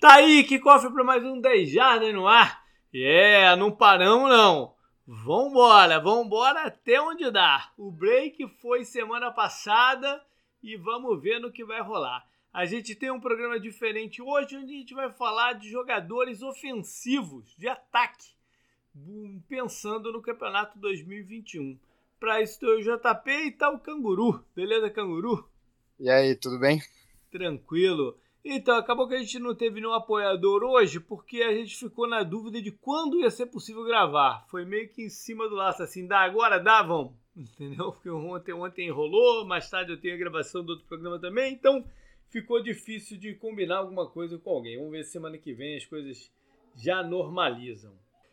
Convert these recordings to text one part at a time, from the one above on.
Tá aí, que cofre para mais um 10 Jardas no ar. É, yeah, não paramos não. Vambora, vambora até onde dá. O break foi semana passada e vamos ver no que vai rolar. A gente tem um programa diferente hoje onde a gente vai falar de jogadores ofensivos, de ataque, pensando no campeonato 2021. Para isso o JP e tá o Canguru. Beleza, Canguru? E aí, tudo bem? Tranquilo. Então, acabou que a gente não teve nenhum apoiador hoje, porque a gente ficou na dúvida de quando ia ser possível gravar. Foi meio que em cima do laço, assim, dá agora, dá, vamos. Entendeu? Porque ontem, ontem enrolou, mais tarde eu tenho a gravação do outro programa também, então ficou difícil de combinar alguma coisa com alguém. Vamos ver se semana que vem as coisas já normalizam.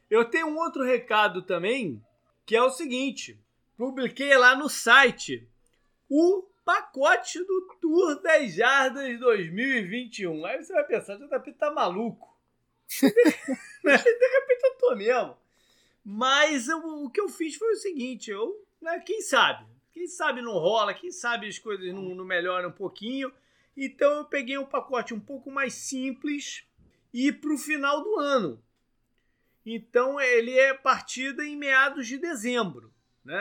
Eu tenho um outro recado também, que é o seguinte: publiquei lá no site o pacote do Tour 10 Jardas 2021. Aí você vai pensar, JP tá maluco. de repente eu tô mesmo. Mas eu, o que eu fiz foi o seguinte, eu, né, quem sabe? Quem sabe não rola, quem sabe as coisas não, não melhoram um pouquinho. Então eu peguei um pacote um pouco mais simples e para o final do ano. Então ele é partida em meados de dezembro. Né?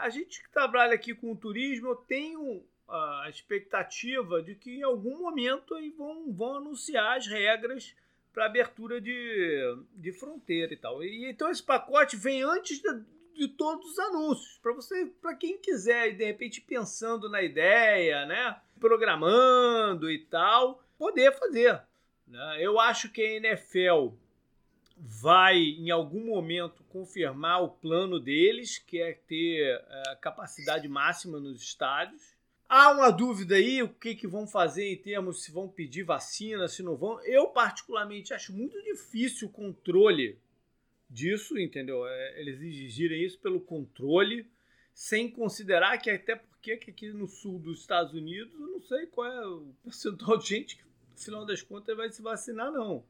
A gente que trabalha aqui com o turismo, eu tenho a expectativa de que em algum momento aí vão, vão anunciar as regras para abertura de, de fronteira e tal. E, então esse pacote vem antes de, de todos os anúncios, para você, para quem quiser, de repente pensando na ideia, né, programando e tal, poder fazer. Né? Eu acho que a NFL vai em algum momento confirmar o plano deles, que é ter é, capacidade máxima nos estádios. Há uma dúvida aí, o que, que vão fazer em termos se vão pedir vacina, se não vão. Eu, particularmente, acho muito difícil o controle disso, entendeu? É, eles exigirem isso pelo controle, sem considerar que até porque que aqui no sul dos Estados Unidos, eu não sei qual é o percentual de gente que, no final das contas, vai se vacinar, não.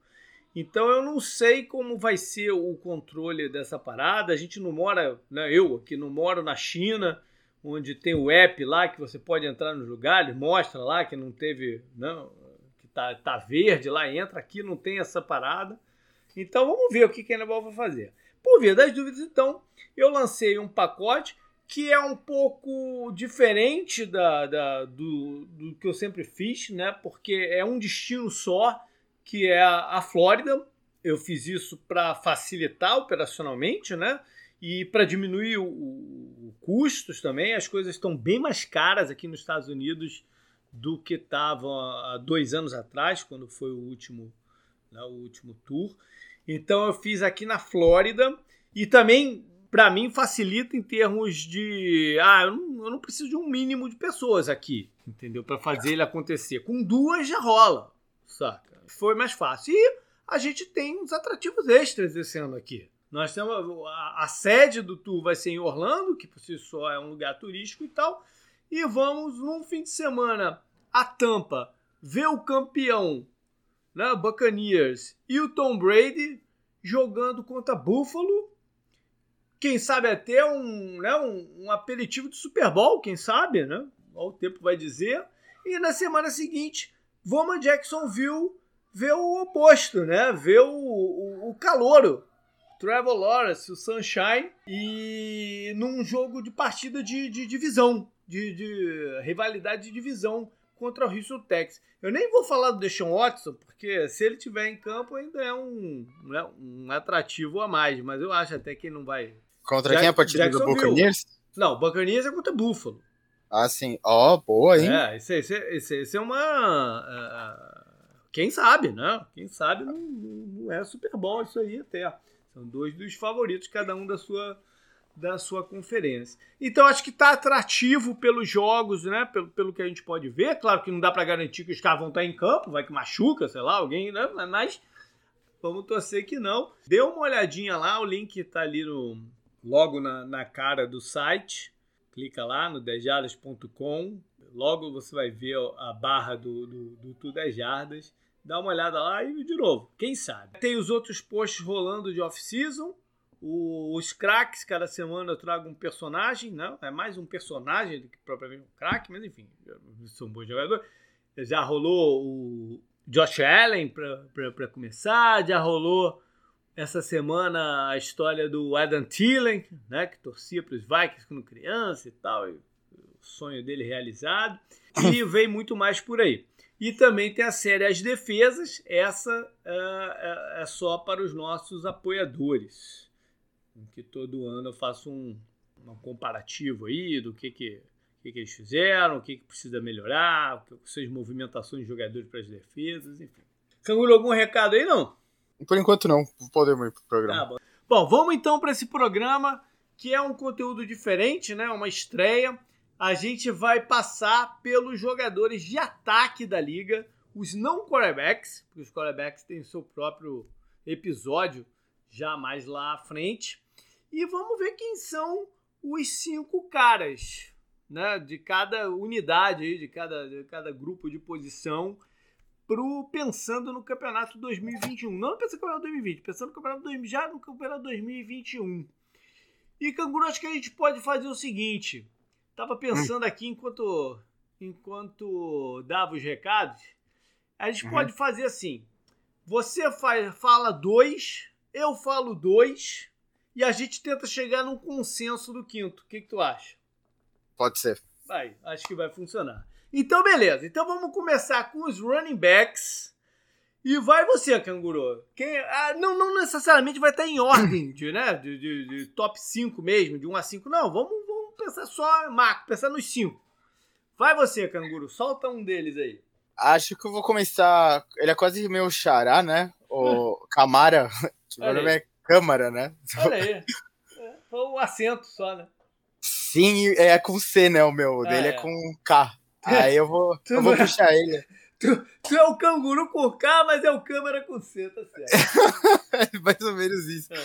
Então eu não sei como vai ser o controle dessa parada. A gente não mora, né, eu aqui não moro na China, onde tem o app lá que você pode entrar nos lugares, mostra lá que não teve, não, que tá, tá verde lá, entra aqui, não tem essa parada. Então vamos ver o que, que a Enabol vai fazer. Por via das dúvidas, então, eu lancei um pacote que é um pouco diferente da, da do, do que eu sempre fiz, né? Porque é um destino só que é a, a Flórida. Eu fiz isso para facilitar operacionalmente, né? E para diminuir o, o, custos também. As coisas estão bem mais caras aqui nos Estados Unidos do que estavam há dois anos atrás, quando foi o último, né, o último tour. Então eu fiz aqui na Flórida e também para mim facilita em termos de ah eu não, eu não, preciso de um mínimo de pessoas aqui entendeu para fazer ele acontecer com duas já rola saca foi mais fácil. E a gente tem uns atrativos extras esse ano aqui. Nós temos a, a, sede do tour vai ser em Orlando, que por si só é um lugar turístico e tal. E vamos num fim de semana a Tampa ver o campeão, né, Buccaneers e o Tom Brady jogando contra Buffalo. Quem sabe até um, né, um, um aperitivo de Super Bowl, quem sabe, né? O tempo vai dizer. E na semana seguinte, vamos a Jacksonville vê o oposto, né? Vê o, o, o calouro. Trevor Lawrence, o Sunshine, e num jogo de partida de, de divisão, de, de, rivalidade de divisão contra o Houston Texans. Eu nem vou falar do Deshaun Watson, porque se ele tiver em campo ainda é um, né, um atrativo a mais, mas eu acho até que ele não vai. Contra quem é a partida do Buccaneers? Não, Buccaneers é contra Buffalo. Ah, sim. Ó, oh, boa, hein? É, esse, esse, esse é uma. Uh, quem sabe, né? Quem sabe não, não é Super bom isso aí até. São dois dos favoritos, cada um da sua da sua conferência. Então acho que está atrativo pelos jogos, né? Pelo, pelo que a gente pode ver. Claro que não dá para garantir que os caras vão estar em campo, vai que machuca, sei lá, alguém, né? Mas vamos torcer que não. Dê uma olhadinha lá, o link está ali no, logo na, na cara do site. Clica lá no dejadas.com. Logo você vai ver a barra do, do, do Tu 10 Jardas dá uma olhada lá e de novo, quem sabe. Tem os outros posts rolando de off-season, os craques, cada semana eu trago um personagem, não, é mais um personagem do que propriamente um craque, mas enfim, são bons jogadores. Já rolou o, Josh Allen para começar, já rolou essa semana a história do Adam Thielen, né, que torcia para os Vikings quando criança e tal, e o sonho dele realizado, e vem muito mais por aí. E também tem a série As Defesas, essa é, é, é só para os nossos apoiadores, que todo ano eu faço um, um comparativo aí do que, que, que, que eles fizeram, o que, que precisa melhorar, suas movimentações de jogadores para as defesas, enfim. Canguru, algum recado aí, não? Por enquanto não, podemos ir pro programa. Ah, bom. bom, vamos então para esse programa que é um conteúdo diferente, né? Uma estreia. A gente vai passar pelos jogadores de ataque da liga, os não quarterbacks, porque os quarterbacks têm seu próprio episódio já mais lá à frente. E vamos ver quem são os cinco caras, né? De cada unidade, de cada, de cada grupo de posição pro, pensando no campeonato 2021. Não pensando no campeonato 2020, pensando no campeonato 2000, já no campeonato 2021. E Canguru, acho que a gente pode fazer o seguinte. Tava pensando aqui enquanto enquanto dava os recados. A gente uhum. pode fazer assim. Você faz, fala dois, eu falo dois, e a gente tenta chegar num consenso do quinto. O que, que tu acha? Pode ser. Vai, acho que vai funcionar. Então, beleza. Então vamos começar com os running backs. E vai você, canguru. Quem, ah, não, não necessariamente vai estar em ordem de, né, de, de, de, top 5 mesmo, de 1 a 5. Não, vamos, vamos pensar só, Marco, pensar nos 5. Vai você, canguru. Solta um deles aí. Acho que eu vou começar. Ele é quase meu xará, né? O Camara. Meu nome é Câmara, né? Olha aí. É, o acento só, né? Sim, é com C, né? O meu. O dele é, é com K. Aí eu vou, eu vou puxar ele. Tu, tu, é o canguru com K, mas é o câmera com C, tá certo. Mais ou menos isso. É, é.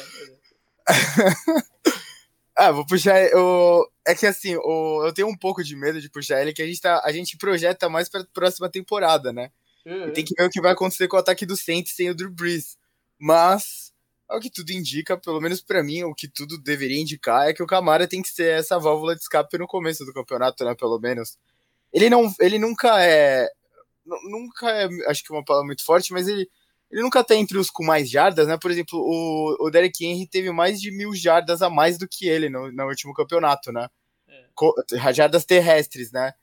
Ah, vou puxar. O... É que assim, o... eu tenho um pouco de medo de puxar ele, que a gente, tá... a gente projeta mais pra próxima temporada, né? Uhum. tem que ver o que vai acontecer com o ataque do Saints sem o Drew Brees. Mas, o que tudo indica, pelo menos para mim, o que tudo deveria indicar é que o Camara tem que ser essa válvula de escape no começo do campeonato, né? Pelo menos. Ele não, ele nunca é, nunca é, acho que é uma palavra muito forte, mas ele, ele nunca tá entre os com mais jardas, né? Por exemplo, o, o Derek Henry teve mais de mil jardas a mais do que ele no, no último campeonato, né? É. Jardas terrestres, né?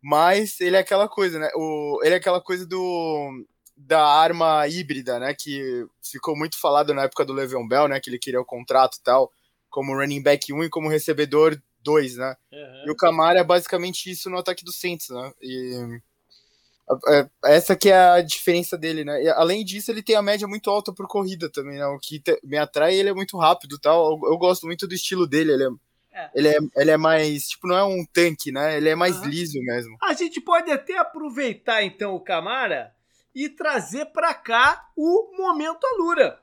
Mas ele é aquela coisa, né? O, ele é aquela coisa do da arma híbrida, né? Que ficou muito falado na época do Le'Veon Bell, né? Que ele queria o contrato e tal, como running back 1 e como recebedor dois, né? Uhum. E o Camara é basicamente isso no ataque do Saints, né? E essa que é a diferença dele, né? E, além disso, ele tem a média muito alta por corrida também, né? O que te, me atrai, ele é muito rápido tal. Eu, eu, gosto muito do estilo dele, ele é, é. Ele, é, ele é mais, tipo, não é um tanque, né? Ele é mais uhum. liso mesmo. A gente pode até aproveitar, então, o Camara e trazer para cá o momento Alura.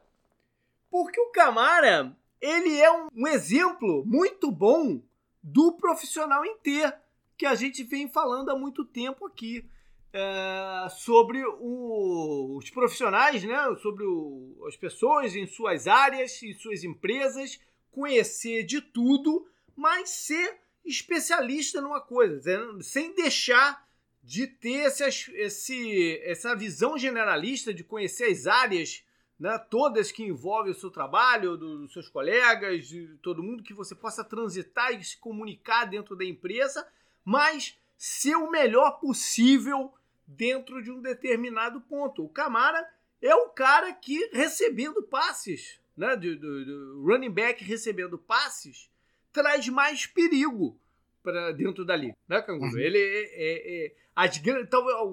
Porque o Camara, ele é um, um exemplo muito bom do profissional em T, que a gente vem falando há muito tempo aqui. É, sobre o, os profissionais, né, sobre o, as pessoas em suas áreas, em suas empresas, conhecer de tudo, mas ser especialista numa coisa, sem deixar de ter esse, esse, essa visão generalista de conhecer as áreas né, todas que envolvem o seu trabalho, dos seus colegas, de todo mundo, que você possa transitar e se comunicar dentro da empresa, mas ser o melhor possível dentro de um determinado ponto. O Camara é o cara que recebendo passes, né, do, do, do running back recebendo passes, traz mais perigo para dentro da liga, né, Canguru? Uhum. Ele é, é, é as,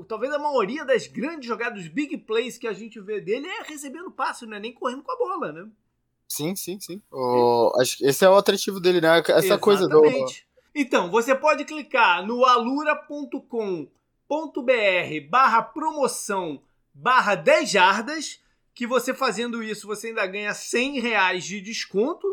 talvez a maioria das grandes jogadas, dos big plays que a gente vê dele é recebendo passe, não é nem correndo com a bola, né? Sim, sim, sim. O, acho que esse é o atrativo dele, né? Essa Exatamente. coisa do. Então, você pode clicar no alura.com.br barra promoção barra 10 jardas, que você fazendo isso, você ainda ganha 100 reais de desconto.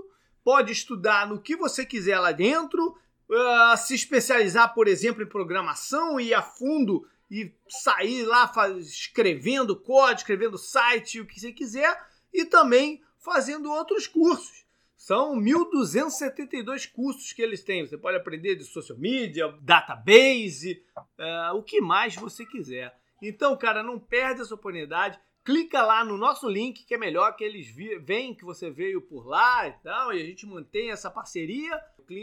Pode estudar no que você quiser lá dentro uh, se especializar, por exemplo, em programação e ir a fundo e sair lá faz, escrevendo código, escrevendo site, o que você quiser, e também fazendo outros cursos. São 1.272 cursos que eles têm. Você pode aprender de social media, database, uh, o que mais você quiser. Então, cara, não perde essa oportunidade. Clica lá no nosso link, que é melhor que eles veem que você veio por lá e tal, e a gente mantém essa parceria.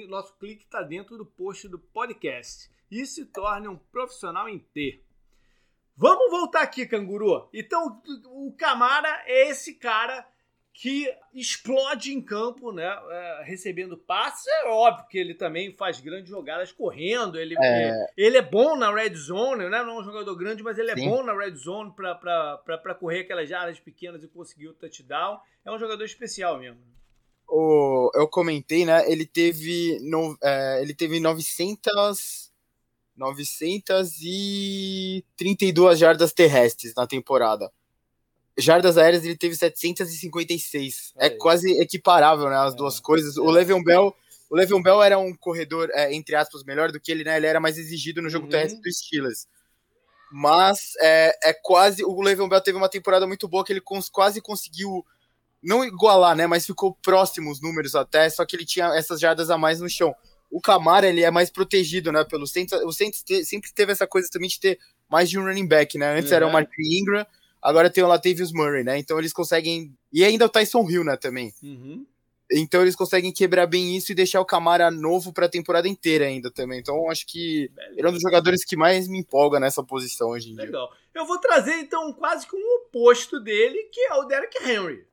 Nosso clique está dentro do post do podcast. E se torne um profissional em T. Vamos voltar aqui, canguru. Então, o Camara é esse cara que explode em campo, né? É, recebendo passes. É óbvio que ele também faz grandes jogadas correndo. Ele é, ele é bom na red zone, né? Não é um jogador grande, mas ele é Sim. bom na red zone para correr aquelas áreas pequenas e conseguir o touchdown. É um jogador especial mesmo. O, eu comentei, né? Ele teve, no, é, ele teve 900 932 jardas terrestres na temporada. Jardas aéreas ele teve 756. É, é quase equiparável, né, as é. duas coisas. O Le'Veon Bell, o Le'Veon Bell era um corredor é, entre aspas melhor do que ele, né? Ele era mais exigido no jogo uhum. terrestre do Steelers. Mas é, é quase o Le'Veon Bell teve uma temporada muito boa que ele cons, quase conseguiu não igualar, né, mas ficou próximo os números até, só que ele tinha essas jardas a mais no chão o Camara ele é mais protegido, né? Pelo Saints. O Saints sempre teve essa coisa também de ter mais de um running back, né? Antes uhum. era o Mark Ingram, agora tem o Latavius Murray, né? Então eles conseguem. E ainda o Tyson Hill, né? Também. Uhum. Então eles conseguem quebrar bem isso e deixar o Camara novo para a temporada inteira ainda também. Então acho que Beleza. ele é um dos jogadores que mais me empolga nessa posição hoje em dia. Legal. Eu vou trazer então quase que um oposto dele, que é o Derek Henry.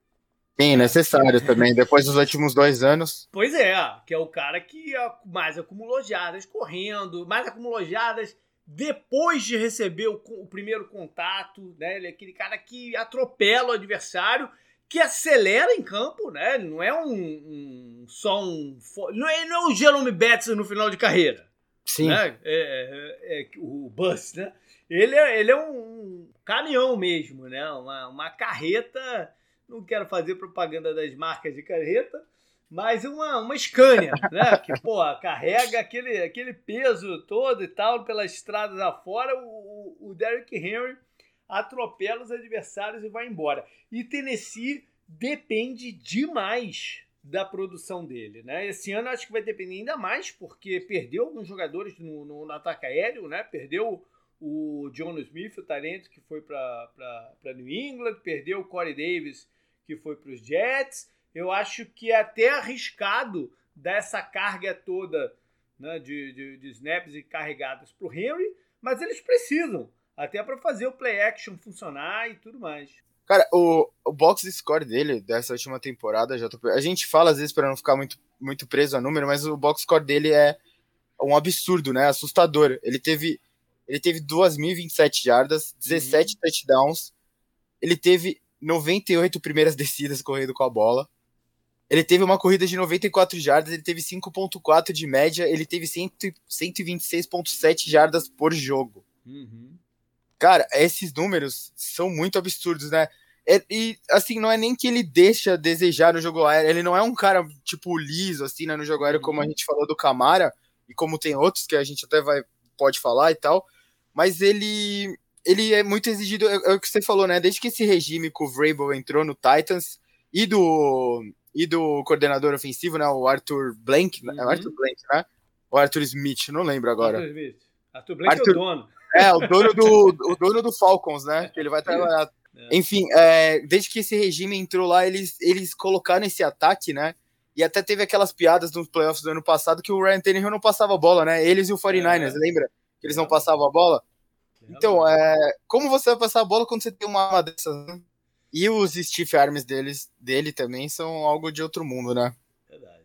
Sim, necessário também, depois dos últimos dois anos. Pois é, que é o cara que mais acumulou jardas correndo, mais acumulou jardas depois de receber o, o, primeiro contato, né? Ele é aquele cara que atropela o adversário, que acelera em campo, né? Ele não é um, um só um. Não é, não é o Jerome Betts no final de carreira. Sim. Né? É, é, é, o Bus, né? Ele é, ele é um caminhão mesmo, né? Uma, uma carreta não quero fazer propaganda das marcas de carreta, mas uma, uma Scania, né? Que, pô, carrega aquele, aquele peso todo e tal pelas estradas afora, o, o Derrick Henry atropela os adversários e vai embora. E Tennessee depende demais da produção dele, né? Esse ano acho que vai depender ainda mais, porque perdeu alguns jogadores no, no, no ataque aéreo, né? Perdeu o John Smith, o talento que foi para New England, perdeu o Corey Davis, que foi para os Jets. Eu acho que é até arriscado dessa carga toda né, de, de, de snaps e carregadas para o Henry, mas eles precisam, até para fazer o play action funcionar e tudo mais. Cara, o, o box score dele dessa última temporada, já tô, a gente fala às vezes para não ficar muito, muito preso a número, mas o box score dele é um absurdo, né? Assustador. Ele teve ele teve 2.027 jardas, 17 uhum. touchdowns. Ele teve 98 primeiras descidas correndo com a bola. Ele teve uma corrida de 94 jardas, ele teve 5.4 de média, ele teve 126.7 jardas por jogo. Uhum. Cara, esses números são muito absurdos, né? E, e, assim, não é nem que ele deixa a desejar no jogo aéreo, ele não é um cara, tipo, liso, assim, né, no jogo aéreo, como a uhum. gente falou do Camara, e como tem outros que a gente até vai, pode falar e tal, mas ele ele é muito exigido, é, é, o que você falou, né? Desde que esse regime com o Vrabel entrou no Titans e do, e do coordenador ofensivo, né? O Arthur Blank, né? é uhum. Arthur Blank, né? O Arthur Smith, não lembro agora. Arthur Smith. Arthur Blank Arthur... é o dono. É, o dono do, o dono do Falcons, né? Que ele vai trabalhar. É. Enfim, é, desde que esse regime entrou lá, eles, eles colocaram esse ataque, né? E até teve aquelas piadas nos playoffs do ano passado que o Ryan Tannehill não passava a bola, né? Eles e o 49ers, é. lembra? Que eles não passavam a bola. Então, é, como você vai passar a bola quando você tem uma arma dessas? Né? E os Steve Arms deles, dele também são algo de outro mundo, né? Verdade.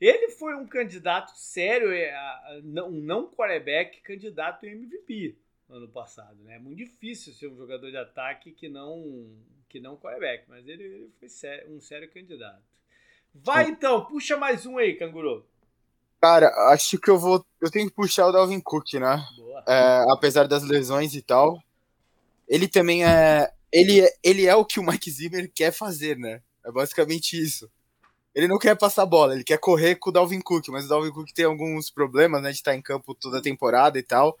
Ele foi um candidato sério, é, um não quarterback candidato em MVP no ano passado, né? É muito difícil ser um jogador de ataque que não que não quarterback, mas ele, ele foi sério, um sério candidato. Vai Sim. então, puxa mais um aí, canguru. Cara, acho que eu vou. Eu tenho que puxar o Dalvin Cook, né? É, apesar das lesões e tal. Ele também é. Ele, é, ele é o que o Mike Zimmer quer fazer, né? É basicamente isso. Ele não quer passar bola, ele quer correr com o Dalvin Cook, mas o Dalvin Cook tem alguns problemas, né? De estar em campo toda a temporada e tal.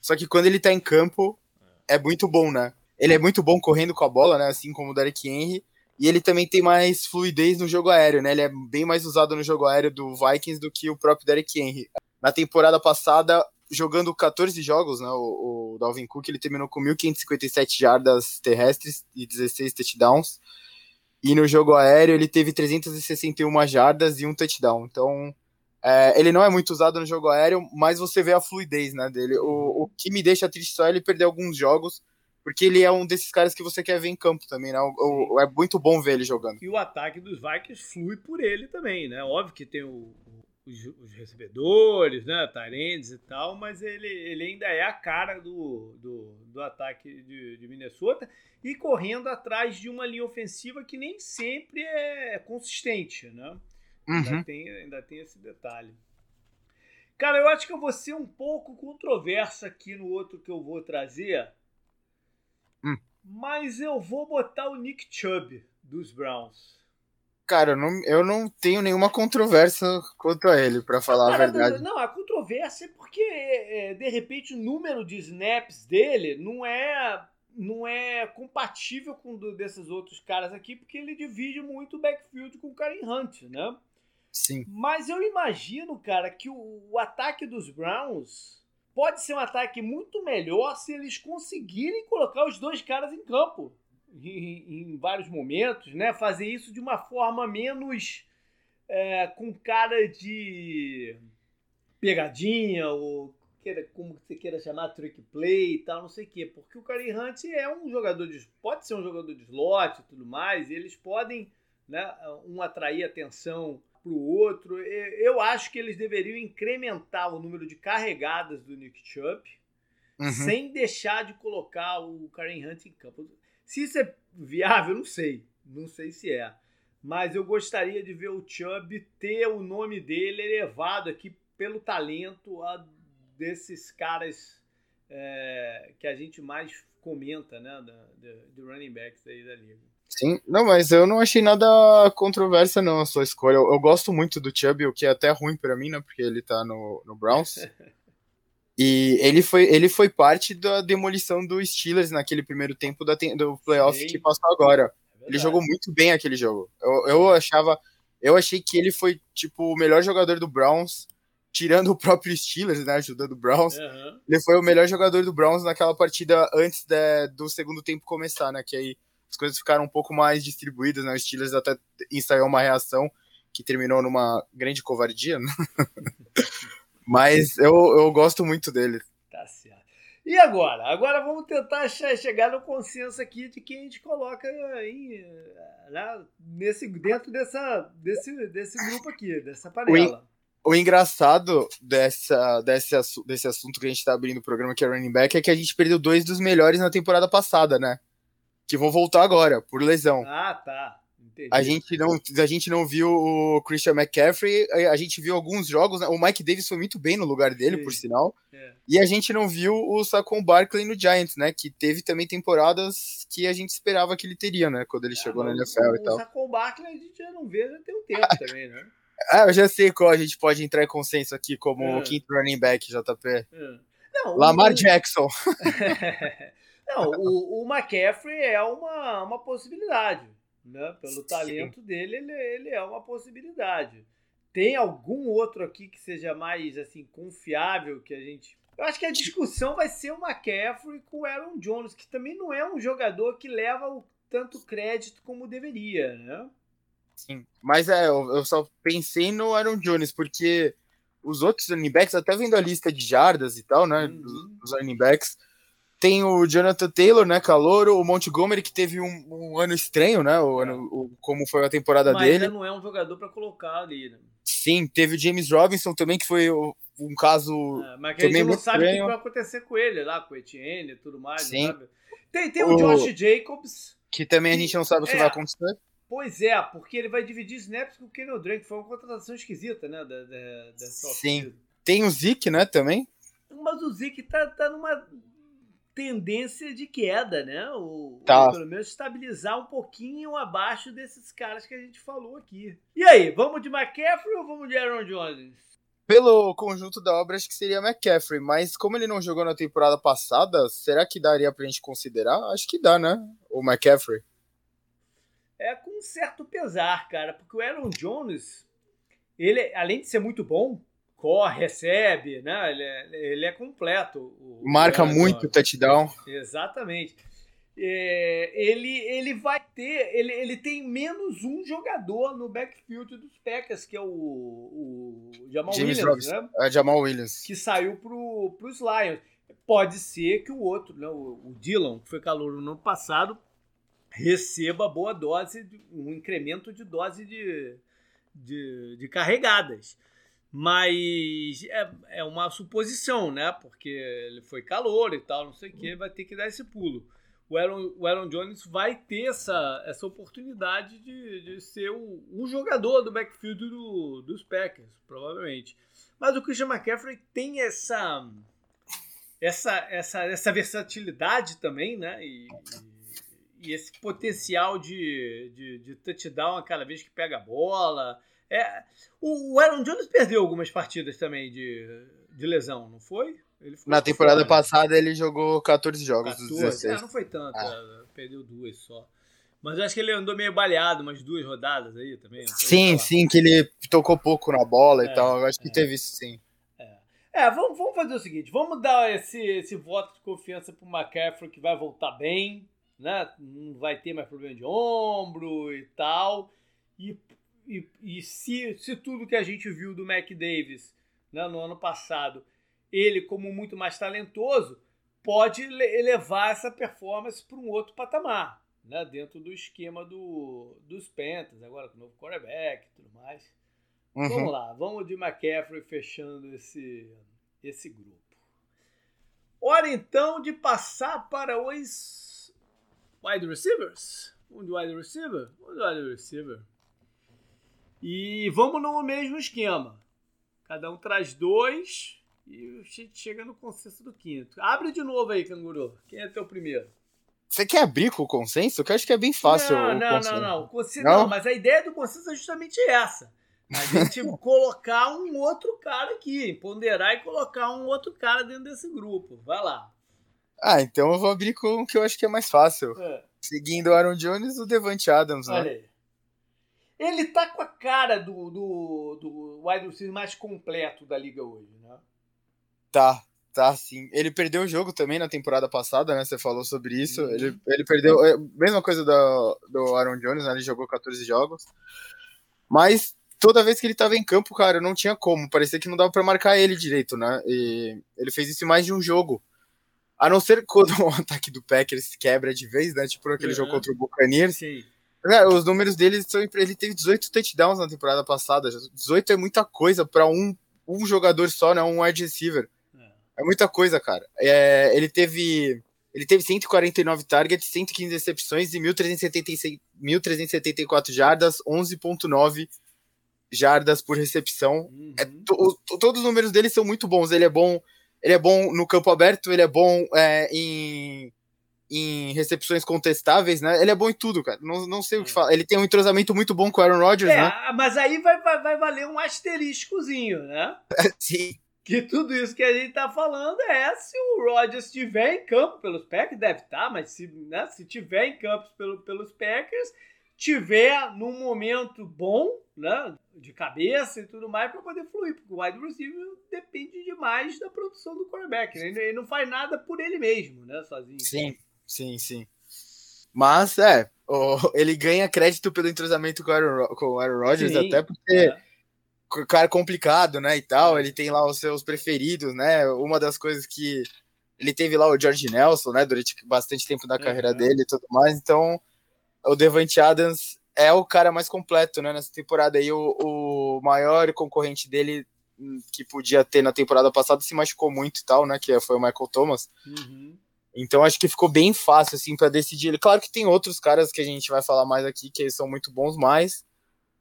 Só que quando ele tá em campo, é muito bom, né? Ele é muito bom correndo com a bola, né? Assim como o Derek Henry. E ele também tem mais fluidez no jogo aéreo, né? Ele é bem mais usado no jogo aéreo do Vikings do que o próprio Derek Henry. Na temporada passada jogando 14 jogos, né? O, o Dalvin Cook ele terminou com 1.557 jardas terrestres e 16 touchdowns. E no jogo aéreo ele teve 361 jardas e um touchdown. Então, é, ele não é muito usado no jogo aéreo, mas você vê a fluidez né, dele. O, o que me deixa triste só é ele perder alguns jogos, porque ele é um desses caras que você quer ver em campo também, né? O, o, é muito bom ver ele jogando. E o ataque dos Vikings flui por ele também, né? Óbvio que tem o, os, os, recebedores, né? Tyrands e tal, mas ele, ele ainda é a cara do, do, do ataque de, de Minnesota e correndo atrás de uma linha ofensiva que nem sempre é consistente, né? Uhum. Ainda, tem, ainda tem esse detalhe. Cara, eu acho que eu vou ser um pouco controverso aqui no outro que eu vou trazer. Hum. Mas eu vou botar o Nick Chubb dos Browns. Cara, eu não, eu não tenho nenhuma controvérsia quanto a ele, para falar a verdade. Não, a controvérsia é porque, é, de repente, o número de snaps dele não é não é compatível com o desses outros caras aqui, porque ele divide muito o backfield com o Karen Hunt, né? Sim. Mas eu imagino, cara, que o, o ataque dos Browns pode ser um ataque muito melhor se eles conseguirem colocar os dois caras em campo em, em vários momentos, né? Fazer isso de uma forma menos é, com cara de pegadinha ou queira, como você queira chamar, trick play e tal, não sei o quê. Porque o Kareem Hunt é um jogador de. pode ser um jogador de slot e tudo mais, e eles podem né, um atrair atenção para o outro. Eu acho que eles deveriam incrementar o número de carregadas do Nick Chubb uhum. sem deixar de colocar o Karen Hunt em campo. Se isso é viável, não sei. Não sei se é. Mas eu gostaria de ver o Chubb ter o nome dele elevado aqui pelo talento a desses caras é, que a gente mais comenta, né? De running backs aí da liga. Sim, não, mas eu não achei nada controversa não a sua escolha. Eu, eu gosto muito do Chubb, o que é até ruim para mim, né? Porque ele tá no, no Browns. e ele foi, ele foi parte da demolição do Steelers naquele primeiro tempo da, do playoff Sim. que passou agora. É ele jogou muito bem aquele jogo. Eu, eu achava. Eu achei que ele foi, tipo, o melhor jogador do Browns, tirando o próprio Steelers, né? Ajudando o Browns. Uhum. Ele foi o melhor jogador do Browns naquela partida antes de, do segundo tempo começar, né? Que aí as coisas ficaram um pouco mais distribuídas, né? O Steelers até ensaiou uma reação que terminou numa grande covardia, né? Mas eu, eu gosto muito dele. Tá certo. E agora? Agora vamos tentar chegar no consenso aqui de quem a gente coloca aí, né, nesse, dentro dessa, desse, desse grupo aqui, dessa panela. O, o engraçado dessa, desse, desse assunto que a gente está abrindo o programa, que é running back, é que a gente perdeu dois dos melhores na temporada passada, né? que vão voltar agora, por lesão. Ah, tá. Entendi. A gente, não, a gente não viu o Christian McCaffrey, a gente viu alguns jogos, né? o Mike Davis foi muito bem no lugar dele, Sim. por sinal, é. e a gente não viu o Saquon Barkley no Giants, né, que teve também temporadas que a gente esperava que ele teria, né, quando ele é, chegou na NFL o, e tal. O Saquon Barkley a gente já não vê já tem um tempo também, né? Ah, eu já sei qual a gente pode entrar em consenso aqui como é. o quinto running back, JP. É. Não, Lamar o... Jackson. Não, o, o McCaffrey é uma, uma possibilidade. Né? Pelo talento Sim. dele, ele, ele é uma possibilidade. Tem algum outro aqui que seja mais assim confiável que a gente. Eu acho que a discussão vai ser o McCaffrey com o Aaron Jones, que também não é um jogador que leva o tanto crédito como deveria, né? Sim, mas é, eu, eu só pensei no Aaron Jones, porque os outros running backs, até vendo a lista de jardas e tal, né? Uhum. Dos, dos running backs, tem o Jonathan Taylor, né, calouro, o Montgomery que teve um, um ano estranho, né, o ano, o, como foi a temporada Mas dele. Mas não é um jogador para colocar ali, né? Sim, teve o James Robinson também, que foi um caso é, mas que a gente não sabe o que vai acontecer com ele lá, com o Etienne e tudo mais, Sim. Tem, tem o, o, Josh Jacobs. Que também a gente não sabe o que é, vai acontecer. Pois é, porque ele vai dividir snaps com o Kenny Drake, foi uma contratação esquisita, né, da, da, Sim. Tem o Zeke, né, também. Mas o Zeke tá, tá numa tendência de queda, né? O, tá. pelo menos estabilizar um pouquinho abaixo desses caras que a gente falou aqui. E aí, vamos de McCaffrey ou vamos de Aaron Jones? Pelo conjunto da obra, acho que seria McCaffrey, mas como ele não jogou na temporada passada, será que daria pra gente considerar? Acho que dá, né? O McCaffrey. É com um certo pesar, cara, porque o Aaron Jones, ele, além de ser muito bom, corre, recebe, né? Ele é, ele é completo. O, Marca o muito touchdown. Exatamente. É, ele, ele vai ter. Ele, ele tem menos um jogador no backfield dos Packers, que é o, o Jamal James Williams, né? É Jamal Williams. Que saiu para os Lions. Pode ser que o outro, né, o, o Dylan, que foi calor no ano passado, receba boa dose, um incremento de dose de, de, de carregadas. Mas é, é uma suposição, né? Porque ele foi calor e tal, não sei o que, vai ter que dar esse pulo. O Aaron, o Aaron Jones vai ter essa, essa oportunidade de, de ser o, jogador do backfield do, dos Packers, provavelmente. Mas o Christian McCaffrey tem essa, essa, essa, essa versatilidade também, né? E, e, e esse potencial de, de, de touchdown a cada vez que pega a bola. É, o Aaron Jones perdeu algumas partidas também de, de lesão, não foi? Na temporada fora. passada ele jogou 14 jogos 14? dos 16. Ah, não foi tanto, ah. perdeu duas só. Mas eu acho que ele andou meio baleado umas duas rodadas aí também. Sim, sim, que ele tocou pouco na bola é, e tal. Eu acho que é. teve isso sim. É, é vamos, vamos, fazer o seguinte: vamos dar esse, esse voto de confiança pro McCaffrey que vai voltar bem, né? Não vai ter mais problema de ombro e tal. E e, e se, se tudo que a gente viu do Mac Davis né, no ano passado, ele como muito mais talentoso, pode elevar essa performance para um outro patamar, né, dentro do esquema do, dos Panthers, agora com o novo quarterback e tudo mais. Uhum. Vamos lá, vamos de McCaffrey fechando esse, esse grupo. Hora então de passar para os wide receivers. Um de wide receiver? Um de wide receiver. E vamos no mesmo esquema. Cada um traz dois e a gente chega no consenso do quinto. Abre de novo aí, canguru. Quem é teu primeiro? Você quer abrir com o consenso? Que eu acho que é bem fácil. Não, não, não, não. Consen... não. Não, mas a ideia do consenso é justamente essa. A gente colocar um outro cara aqui, ponderar e colocar um outro cara dentro desse grupo. Vai lá. Ah, então eu vou abrir com o que eu acho que é mais fácil. É. Seguindo o Aaron Jones, o Devante Adams, né? Olha aí. Ele tá com a cara do, do, do wide receiver mais completo da liga hoje, né? Tá, tá sim. Ele perdeu o jogo também na temporada passada, né? Você falou sobre isso. Uhum. Ele, ele perdeu. É, mesma coisa do, do Aaron Jones, né? Ele jogou 14 jogos. Mas toda vez que ele tava em campo, cara, não tinha como. Parecia que não dava para marcar ele direito, né? E ele fez isso em mais de um jogo. A não ser quando o ataque do Packers quebra de vez, né? Tipo aquele uhum. jogo contra o Buccaneers. Sim é, os números dele são. Ele teve 18 touchdowns na temporada passada. 18 é muita coisa para um, um jogador só, né? Um wide receiver. É, é muita coisa, cara. É, ele teve. Ele teve 149 targets, 115 recepções e 1.374 jardas, 11.9 jardas por recepção. Uhum. É, to, todos os números dele são muito bons. Ele é bom, ele é bom no campo aberto, ele é bom é, em em recepções contestáveis, né? Ele é bom em tudo, cara. Não, não sei o que é. falar. Ele tem um entrosamento muito bom com o Aaron Rodgers, é, né? Mas aí vai, vai, vai valer um asteriscozinho, né? Sim. Que tudo isso que a gente tá falando é se o Rodgers estiver em campo pelos Packers, deve estar, tá, mas se, né, se tiver em campo pelo, pelos Packers, tiver num momento bom, né, de cabeça e tudo mais, para poder fluir, porque o wide receiver depende demais da produção do quarterback, né? ele não faz nada por ele mesmo, né, sozinho. Sim. Sim, sim. Mas, é, o, ele ganha crédito pelo entrosamento com o Aaron, com o Aaron Rodgers, sim, até porque é. o cara é complicado, né, e tal, ele tem lá os seus preferidos, né, uma das coisas que ele teve lá o George Nelson, né, durante bastante tempo da carreira dele e tudo mais, então o Devante Adams é o cara mais completo, né, nessa temporada. Aí, o, o maior concorrente dele hum, que podia ter na temporada passada se machucou muito e tal, né, que foi o Michael Thomas, uhum. Então acho que ficou bem fácil assim para decidir. Ele, claro que tem outros caras que a gente vai falar mais aqui que são muito bons, mas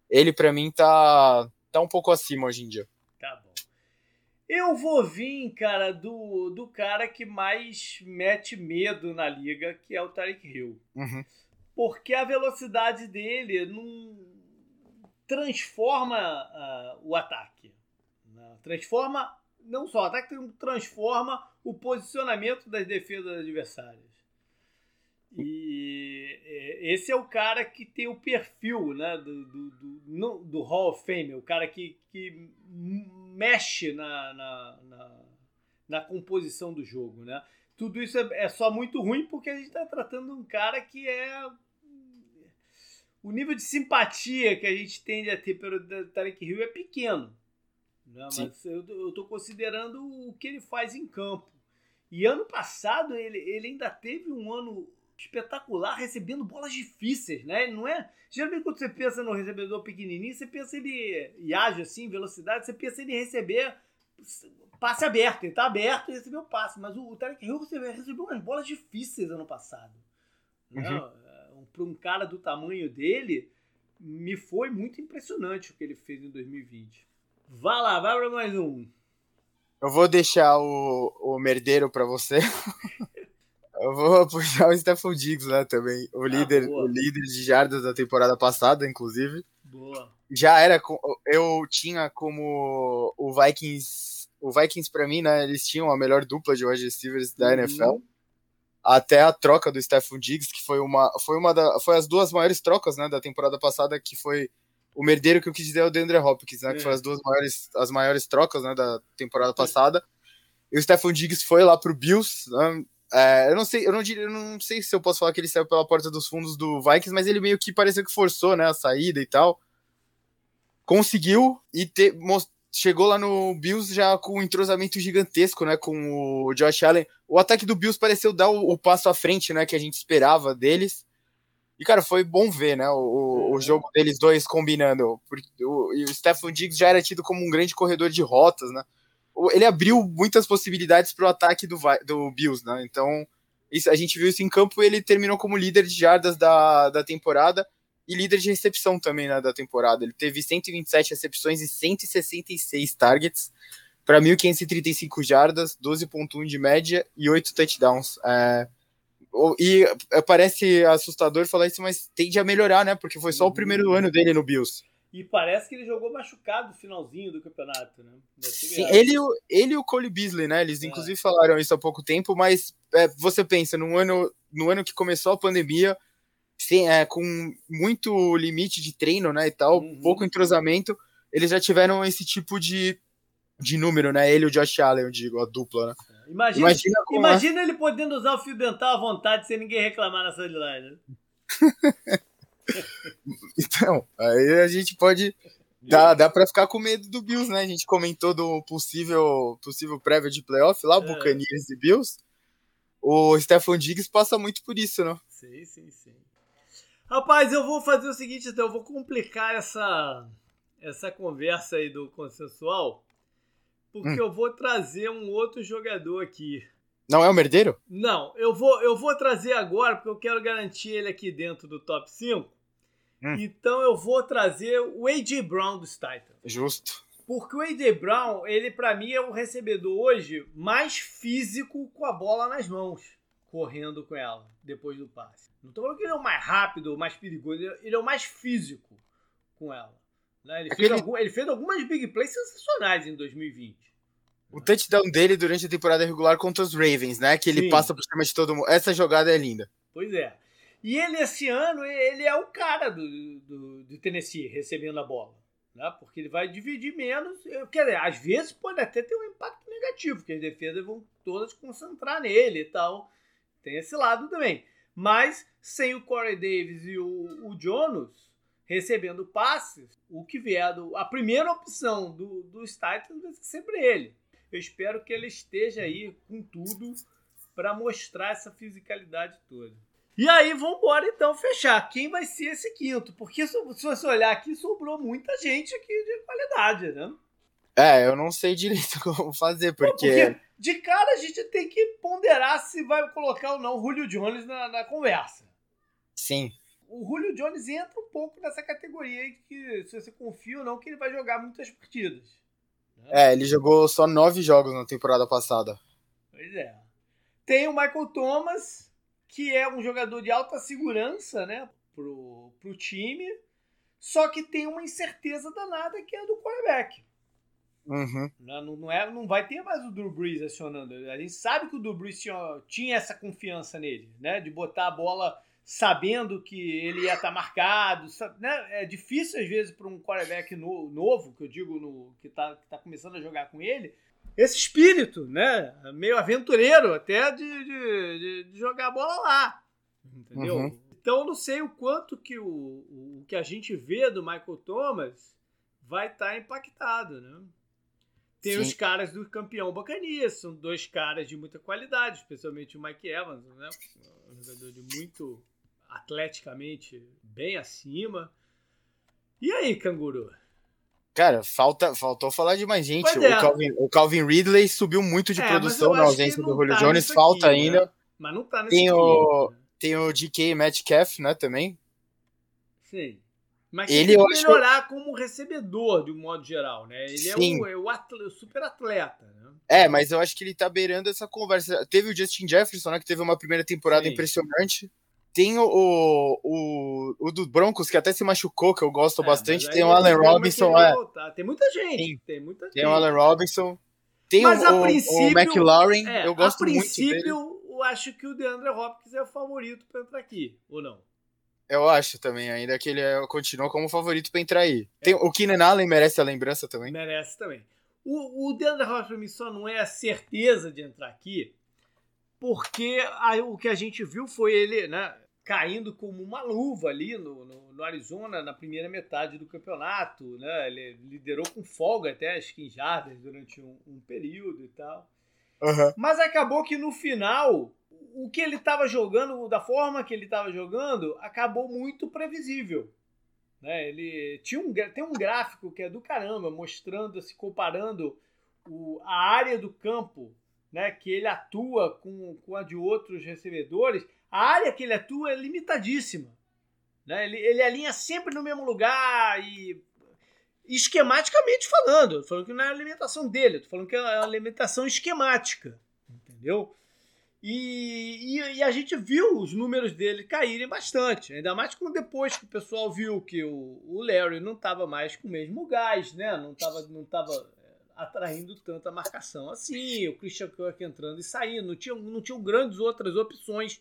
ele para mim tá tá um pouco acima hoje em dia. Tá bom. Eu vou vir, cara, do, do cara que mais mete medo na liga, que é o Tarek Hill. Uhum. Porque a velocidade dele não transforma uh, o ataque. Né? Transforma não só ataque, transforma o posicionamento das defesas adversárias. E é, esse é o cara que tem o perfil né, do, do, do, do Hall of Fame, o cara que, que mexe na, na, na, na, composição do jogo, né? Tudo isso é, é só muito ruim porque a gente está tratando um cara que é o nível de simpatia que a gente tende a ter pelo Tarek Hill é pequeno. Né? Mas eu estou considerando o que ele faz em campo. E ano passado ele, ele ainda teve um ano espetacular recebendo bolas difíceis, né? Não é. Geralmente quando você pensa no recebedor pequenininho, você pensa ele e age assim, velocidade, você pensa ele receber passe aberto, ele tá aberto e recebeu o passe, mas o, o Tarek Hill recebeu umas bolas difíceis ano passado. Né? Uhum. Para um cara do tamanho dele, me foi muito impressionante o que ele fez em 2020. Vá lá, vai para mais um. Eu vou deixar o, o merdeiro para você. Eu vou puxar o Stephen Diggs, né, também. O, ah, líder, o líder de jardas da temporada passada, inclusive. Boa. Já era. Eu tinha como o Vikings. O Vikings, para mim, né? Eles tinham a melhor dupla de wide receivers da uhum. NFL. Até a troca do Stephen Diggs, que foi uma. Foi uma da. Foi as duas maiores trocas, né, da temporada passada, que foi o merdeiro que eu quis dizer é o DeAndre Hopkins, né? É. Que foi as duas maiores, as maiores trocas né, da temporada passada. E o Stephen Diggs foi lá pro Bills, né? É, eu não sei, eu não, eu não sei se eu posso falar que ele saiu pela porta dos fundos do Vikings, mas ele meio que pareceu que forçou, né, a saída e tal. Conseguiu e te, chegou lá no Bills já com um entrosamento gigantesco, né, com o Josh Allen. O ataque do Bills pareceu dar o, o passo à frente, né, que a gente esperava deles. E, cara, foi bom ver, né, o, o uhum. jogo deles dois combinando. O, e o Stephen Diggs já era tido como um grande corredor de rotas, né ele abriu muitas possibilidades para o ataque do, do Bills, né? Então, isso, a gente viu isso em campo e ele terminou como líder de jardas da, da temporada e líder de recepção também né, da temporada. Ele teve 127 recepções e 166 targets para 1.535 jardas, 12.1 de média e 8 touchdowns. É, e parece assustador falar isso, mas tende a melhorar, né? Porque foi só o primeiro uhum. ano dele no Bills. E parece que ele jogou machucado no finalzinho do campeonato, né? Sim, ele, ele e o Cole Beasley, né? Eles é. inclusive falaram isso há pouco tempo, mas é, você pensa, no ano, no ano que começou a pandemia, sim, é, com muito limite de treino, né, e tal, uhum. pouco entrosamento, eles já tiveram esse tipo de, de número, né? Ele e o Josh Allen, eu digo, a dupla, né? Imagina, imagina, imagina ele podendo usar o fio dental à vontade sem ninguém reclamar na sideline, né? então, aí a gente pode. Dá, dá pra ficar com medo do Bills, né? A gente comentou do possível, possível prévia de playoff lá, é. Buccaneers e Bills. O Stefan Diggs passa muito por isso, né? Sim, sim, sim. Rapaz, eu vou fazer o seguinte, então, eu vou complicar essa, essa conversa aí do consensual, porque hum. eu vou trazer um outro jogador aqui. Não é o merdeiro? Não, eu vou, eu vou trazer agora, porque eu quero garantir ele aqui dentro do top 5. Hum. Então eu vou trazer o A.J. Brown dos Titans. Justo. Porque o A.J. Brown, ele para mim é o recebedor hoje mais físico com a bola nas mãos, correndo com ela depois do passe. Não tô falando que ele é o mais rápido, o mais perigoso, ele é o mais físico com ela. Né? Ele, Aquele... fez algum, ele fez algumas big plays sensacionais em 2020. O touchdown dele durante a temporada regular contra os Ravens, né? Que ele Sim. passa por cima de todo mundo. Essa jogada é linda. Pois é. E ele, esse ano, ele é o cara do, do, do Tennessee recebendo a bola. Né? Porque ele vai dividir menos. Quer dizer, às vezes pode até ter um impacto negativo, porque as defesas vão todas concentrar nele e tal. Tem esse lado também. Mas sem o Corey Davis e o, o Jonas recebendo passes, o que vier do, a primeira opção do, dos Titans vai ser sempre ele. Eu espero que ele esteja aí com tudo para mostrar essa fisicalidade toda. E aí, vamos embora então fechar. Quem vai ser esse quinto? Porque se, você olhar aqui, sobrou muita gente aqui de qualidade, né? É, eu não sei direito como fazer, porque... porque de cara a gente tem que ponderar se vai colocar ou não o Julio Jones na, na conversa. Sim. O Julio Jones entra um pouco nessa categoria aí que se você confia ou não que ele vai jogar muitas partidas. Né? É, ele jogou só nove jogos na temporada passada. Pois é. Tem o Michael Thomas, que é um jogador de alta segurança, né, pro, pro time, só que tem uma incerteza danada que é do quarterback. Uhum. Não, não, é, não vai ter mais o Drew Brees acionando. A gente sabe que o Drew Brees tinha, tinha essa confiança nele, né? De botar a bola sabendo que ele ia estar tá marcado. Né? É difícil, às vezes, para um quarterback no, novo, que eu digo, no, que está tá começando a jogar com ele, esse espírito, né? Meio aventureiro até de, de, de jogar a bola lá. Entendeu? Uhum. Então eu não sei o quanto que o, o que a gente vê do Michael Thomas vai estar tá impactado, né? Tem Sim. os caras do campeão Bacanias, são dois caras de muita qualidade, especialmente o Mike Evans, né? Um jogador de muito atleticamente bem acima. E aí, canguru? Cara, falta, faltou falar de mais gente. O, é. Calvin, o, Calvin, Ridley subiu muito de é, produção na ausência do Julio tá Jones, falta aqui, ainda. Né? Mas não tá nesse tem o, né? tem o DK Metcalf, né, também. Sim. Mas ele tem que melhorar acho... como recebedor, de um modo geral, né? Ele é Sim. é o, é o, atleta, o super atleta, né? É, mas eu acho que ele tá beirando essa conversa. Teve o Justin Jefferson, né, que teve uma primeira temporada Sim. impressionante. Tem o, o, o, do Broncos, que até se machucou, que eu gosto é, bastante. Tem o Allen Robinson. É. Tem muita gente. Tem, muita gente. Tem o Allen Robinson. Tem mas o, o McLaurin. É, eu gosto muito. A princípio, eu acho que o DeAndre Hopkins é o favorito para entrar aqui, ou não? Eu acho também, ainda que ele é, continua como favorito para entrar aí. Tem, o Keenan Allen merece a lembrança também. Merece também. O, o DeAndre Hopkins só não é a certeza de entrar aqui, porque a, o que a gente viu foi ele, né? Caindo como uma luva ali no, no, no, Arizona na primeira metade do campeonato, né? Ele liderou com folga até as 15 jardas durante um, um, período e tal. Uhum. Mas acabou que no final, o que ele estava jogando, da forma que ele estava jogando, acabou muito previsível. Né? Ele tinha um, tem um gráfico que é do caramba, mostrando, se comparando o, a área do campo né, que ele atua com, com a de outros recebedores a área que ele atua é limitadíssima. Né? Ele, ele alinha sempre no mesmo lugar e esquematicamente falando. Tô falando que não é a alimentação dele, tô falando que é uma alimentação esquemática. Entendeu? E, e, e, a gente viu os números dele caírem bastante. Ainda mais quando depois que o pessoal viu que o, o Larry não estava mais com o mesmo gás, né? Não estava não tava é, atraindo tanta marcação assim. O Christian Kirk entrando e saindo. Não tinha, não tinham grandes outras opções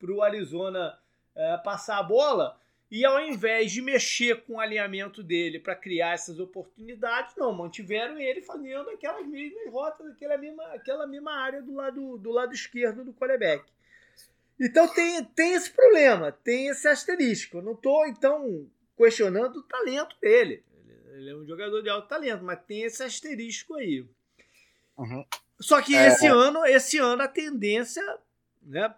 para o Arizona é, passar a bola. E ao invés de mexer com o alinhamento dele para criar essas oportunidades, não, mantiveram ele fazendo aquelas mesmas rotas, aquela mesma, aquela mesma área do lado, do lado esquerdo do quarterback. Então tem, tem esse problema, tem esse asterisco. Eu não estou, então, questionando o talento dele. Ele é um jogador de alto talento, mas tem esse asterisco aí. Uhum. Só que é... esse ano, esse ano a tendência né,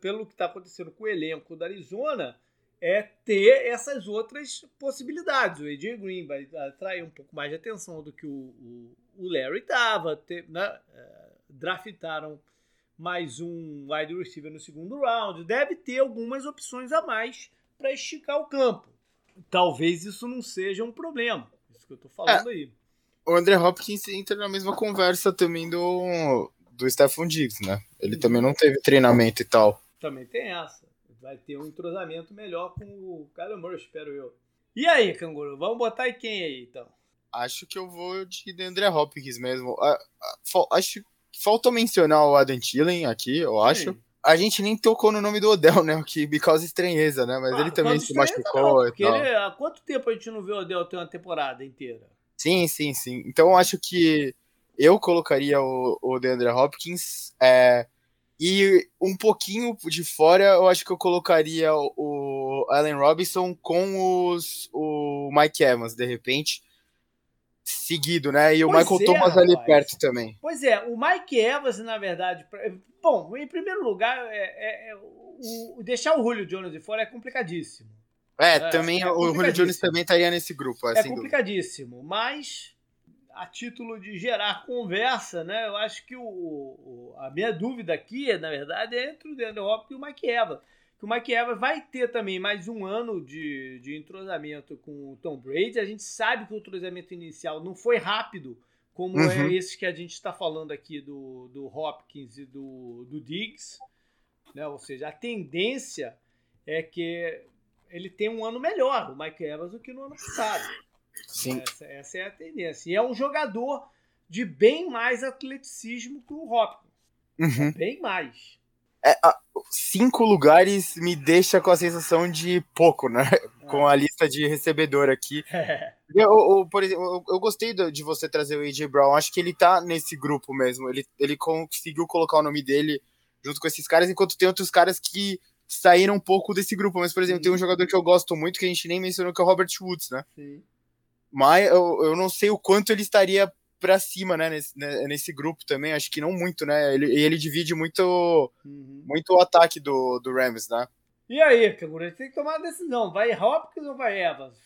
pelo que está acontecendo com o elenco da Arizona, é ter essas outras possibilidades. O AJ Green vai atrair um pouco mais de atenção do que o, o, o Larry estava. Né, é, draftaram mais um wide receiver no segundo round. Deve ter algumas opções a mais para esticar o campo. Talvez isso não seja um problema. Isso que eu estou falando é, aí. O André Hopkins entra na mesma conversa também do, do Stephon Diggs, né? Ele uhum. também não teve treinamento e tal. Também tem essa. Vai ter um entrosamento melhor com o Kyler Murray, espero eu. E aí, Canguru, vamos botar em quem aí, então? Acho que eu vou de Deandre Hopkins mesmo. Acho que falta mencionar o Adam Thielen aqui, eu acho. Sim. A gente nem tocou no nome do Odell, né? Que causa estranheza, né? Mas ah, ele também se machucou. Não, ele, há quanto tempo a gente não vê o Odell ter uma temporada inteira? Sim, sim, sim. Então eu acho que eu colocaria o, o DeAndre Hopkins. É, e um pouquinho de fora, eu acho que eu colocaria o, o Allen Robinson com os, o Mike Evans, de repente. Seguido, né? E o pois Michael é, Thomas ali rapaz. perto também. Pois é, o Mike Evans, na verdade. Bom, em primeiro lugar, é, é, é o, deixar o Julio Jones de fora é complicadíssimo. É, é também é o Julio Jones também estaria nesse grupo. É complicadíssimo, dúvida. mas a título de gerar conversa, né? Eu acho que o, o, a minha dúvida aqui, na verdade, é entre o Daniel Hopkins e o Mike Evans. Que o Mike Evans vai ter também mais um ano de, de entrosamento com o Tom Brady. A gente sabe que o entrosamento inicial não foi rápido, como é uhum. é esse que a gente está falando aqui do, do Hopkins e do, do Diggs. Né? Ou seja, a tendência é que ele tenha um ano melhor, o Mike Evans, do que no ano passado. Sim. Essa, essa, é a tendência. E é um jogador de bem mais atleticismo que o Hopkins. Uhum. Bem mais. é, cinco lugares me deixa com a sensação de pouco, né? Com a lista de recebedor aqui. Eu, eu, por exemplo, eu, eu gostei de você trazer o AJ Brown. Acho que ele tá nesse grupo mesmo. Ele, ele conseguiu colocar o nome dele junto com esses caras, enquanto tem outros caras que saíram um pouco desse grupo. Mas, por exemplo, Sim. tem um jogador que eu gosto muito, que a gente nem mencionou, que é o Robert Woods, né? Sim. Mas eu, eu não sei o quanto ele estaria para cima, né, nesse, né, nesse grupo também, acho que não muito, né, ele, ele divide muito, uhum. muito o ataque do, do Rams, né. E aí, Canguru, tem que tomar uma decisão, vai Hopkins ou vai Evans?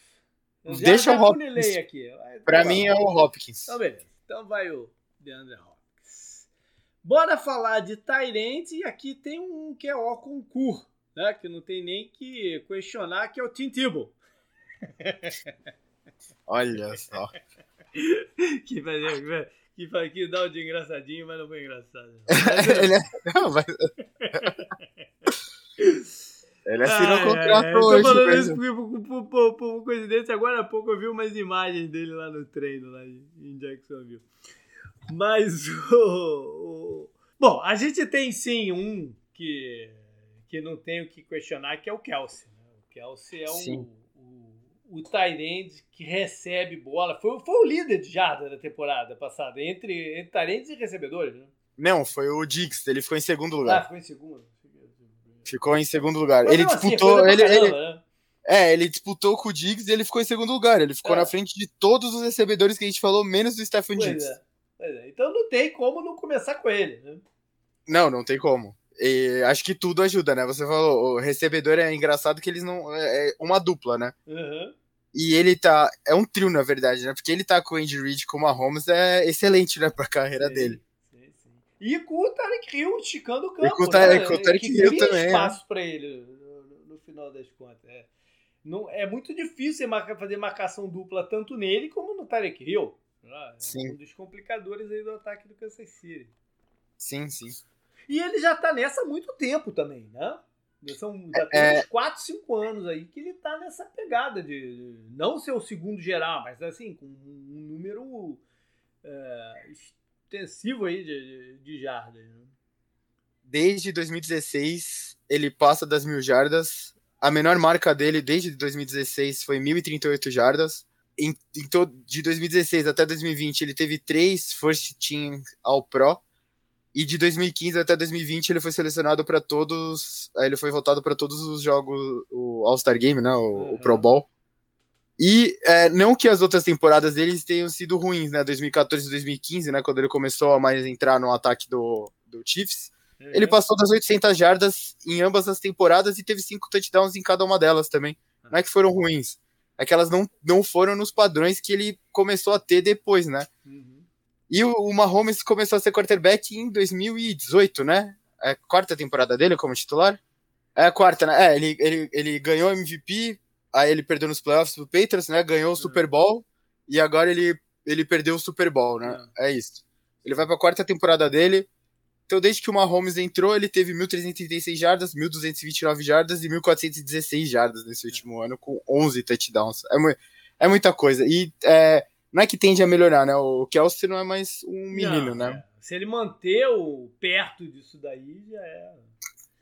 Eu Deixa o Hopkins, aqui. pra mim é o Hopkins. Então, beleza, então vai o DeAndre Hopkins. Bora falar de Tyrant, e aqui tem um que é o concurso, né, que não tem nem que questionar, que é o Tim Tebow. Olha só. que fazia, que, que, que dá o de engraçadinho, mas não foi engraçado. ele, é, não, mas... ele assinou ah, contrato é, hoje. Tô falando isso por, por, por, por, coincidência, agora há pouco eu vi umas imagens dele lá no treino, lá em Jacksonville. Mas o, o... Bom, a gente tem sim um que, que não tem o que questionar, que é o Kelsey. Né? O Kelsey é um o Tyrande que recebe bola. Foi, foi o líder de jarda da temporada passada, entre, entre Tyrands e recebedores, né? Não, foi o Diggs, ele ficou em segundo lugar. Ah, ficou em segundo. Ficou em segundo lugar. Mas ele assim, disputou. Assim, ele, ele, né? É, ele disputou com o Diggs e ele ficou em segundo lugar. Ele ficou é. na frente de todos os recebedores que a gente falou, menos do Stephen pois Diggs. É. Pois é. Então não tem como não começar com ele, né? Não, não tem como. E acho que tudo ajuda, né? Você falou, o recebedor é engraçado que eles não. É, é uma dupla, né? Uhum. E ele tá. É um trio, na verdade, né? Porque ele tá com o Andy Reid como a Holmes é excelente, né, pra carreira sim, dele. Sim, sim. E com o Tarek Hill esticando o campo. E com o, Tarek, né? com o Tarek Hill também. Espaço é. pra ele no, no, final das contas. É. Não, é muito difícil fazer marcação dupla tanto nele como no Tarek Hill. É sim. um dos complicadores aí do ataque do Kansas City. Sim, sim. E ele já tá nessa há muito tempo também, né? São já tem é... uns 4, 5 anos aí que ele tá nessa pegada de, não ser o segundo geral, mas assim, com um número é, extensivo aí de, de jardas. Né? Desde 2016, ele passa das mil jardas. A menor marca dele desde 2016 foi 1.038 jardas. Em, em de 2016 até 2020, ele teve três First Team All Pro e de 2015 até 2020 ele foi selecionado para todos. Ele foi votado para todos os jogos, o All-Star Game, né? O, uhum. o, Pro Bowl. E é, não que as outras temporadas deles tenham sido ruins, né? 2014 e 2015, né? Quando ele começou a mais entrar no ataque do, do Chiefs. Uhum. Ele passou das 800 jardas em ambas as temporadas e teve cinco touchdowns em cada uma delas também. Não é que foram ruins, é que elas não, não foram nos padrões que ele começou a ter depois, né? E o, o Mahomes começou a ser quarterback em 2018, né? É a quarta temporada dele como titular? É a quarta, né? É, ele, ele, ele ganhou MVP, aí ele perdeu nos playoffs pro Patriots, né? Ganhou o Super Bowl e agora ele, ele perdeu o Super Bowl, né? É, é isso. Ele vai pra quarta temporada dele. Então, desde que o Mahomes entrou, ele teve 1.336 jardas, 1.229 jardas e 1.416 jardas nesse último ano, com 11 touchdowns. É, é muita coisa. E é, não é que tende a melhorar, né? O Kelsey não é mais um menino, não, né? É. Se ele manter o perto disso daí, já é.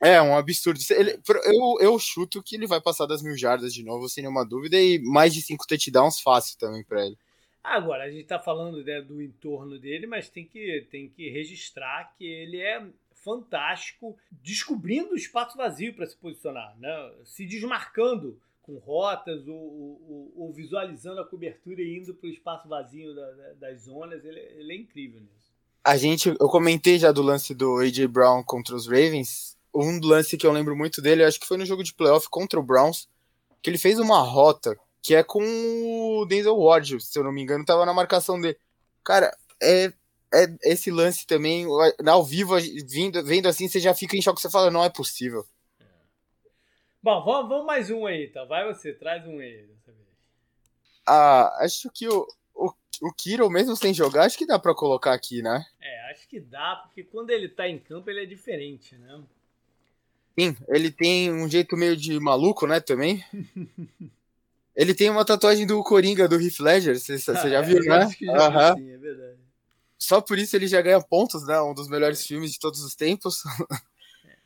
É, um absurdo. Ele, eu, eu chuto que ele vai passar das mil jardas de novo, sem nenhuma dúvida, e mais de cinco touchdowns fácil também para ele. Agora, a gente tá falando né, do entorno dele, mas tem que, tem que registrar que ele é fantástico descobrindo o espaço vazio para se posicionar, né? se desmarcando com rotas ou, ou, ou, visualizando a cobertura e indo para o espaço vazio da, da, das zonas, ele, ele, é incrível nisso. A gente, eu comentei já do lance do AJ Brown contra os Ravens. Um lance que eu lembro muito dele, acho que foi no jogo de playoff contra o Browns, que ele fez uma rota que é com o Denzel Ward, se eu não me engano, tava na marcação dele. Cara, é, é esse lance também, ao vivo, vindo, vendo assim, você já fica em choque, você fala, não é possível. Bom, vamos, vamos mais um aí, então. Vai você, traz um aí dessa vez. Ah, acho que o, o, o Kiro, mesmo sem jogar, acho que dá pra colocar aqui, né? É, acho que dá, porque quando ele tá em campo, ele é diferente, né? Sim, ele tem um jeito meio de maluco, né, também. ele tem uma tatuagem do Coringa, do Heath Ledger, você, ah, já é, viu, né? Acho que já uhum. sim, é verdade. Só por isso ele já ganha pontos, né? Um dos melhores filmes de todos os tempos.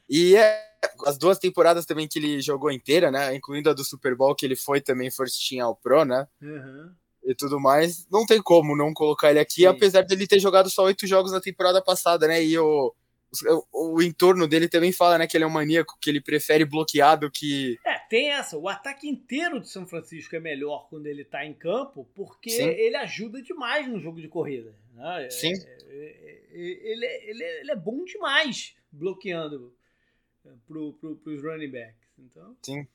E é, as duas temporadas também que ele jogou inteira, né? Incluindo a do Super Bowl, que ele foi também First Team ao Pro, né? Uhum. E tudo mais. Não tem como não colocar ele aqui, Sim. apesar dele ter jogado só oito jogos na temporada passada, né? E o, o, o, entorno dele também fala, né, que ele é um maníaco, que ele prefere bloqueado que. É, tem essa. O ataque inteiro de São Francisco é melhor quando ele tá em campo, porque Sim. ele ajuda demais no jogo de corrida. Né? Sim. É, é, é, ele, ele, ele é bom demais bloqueando pro, pro, pros running backs. Então... Sim.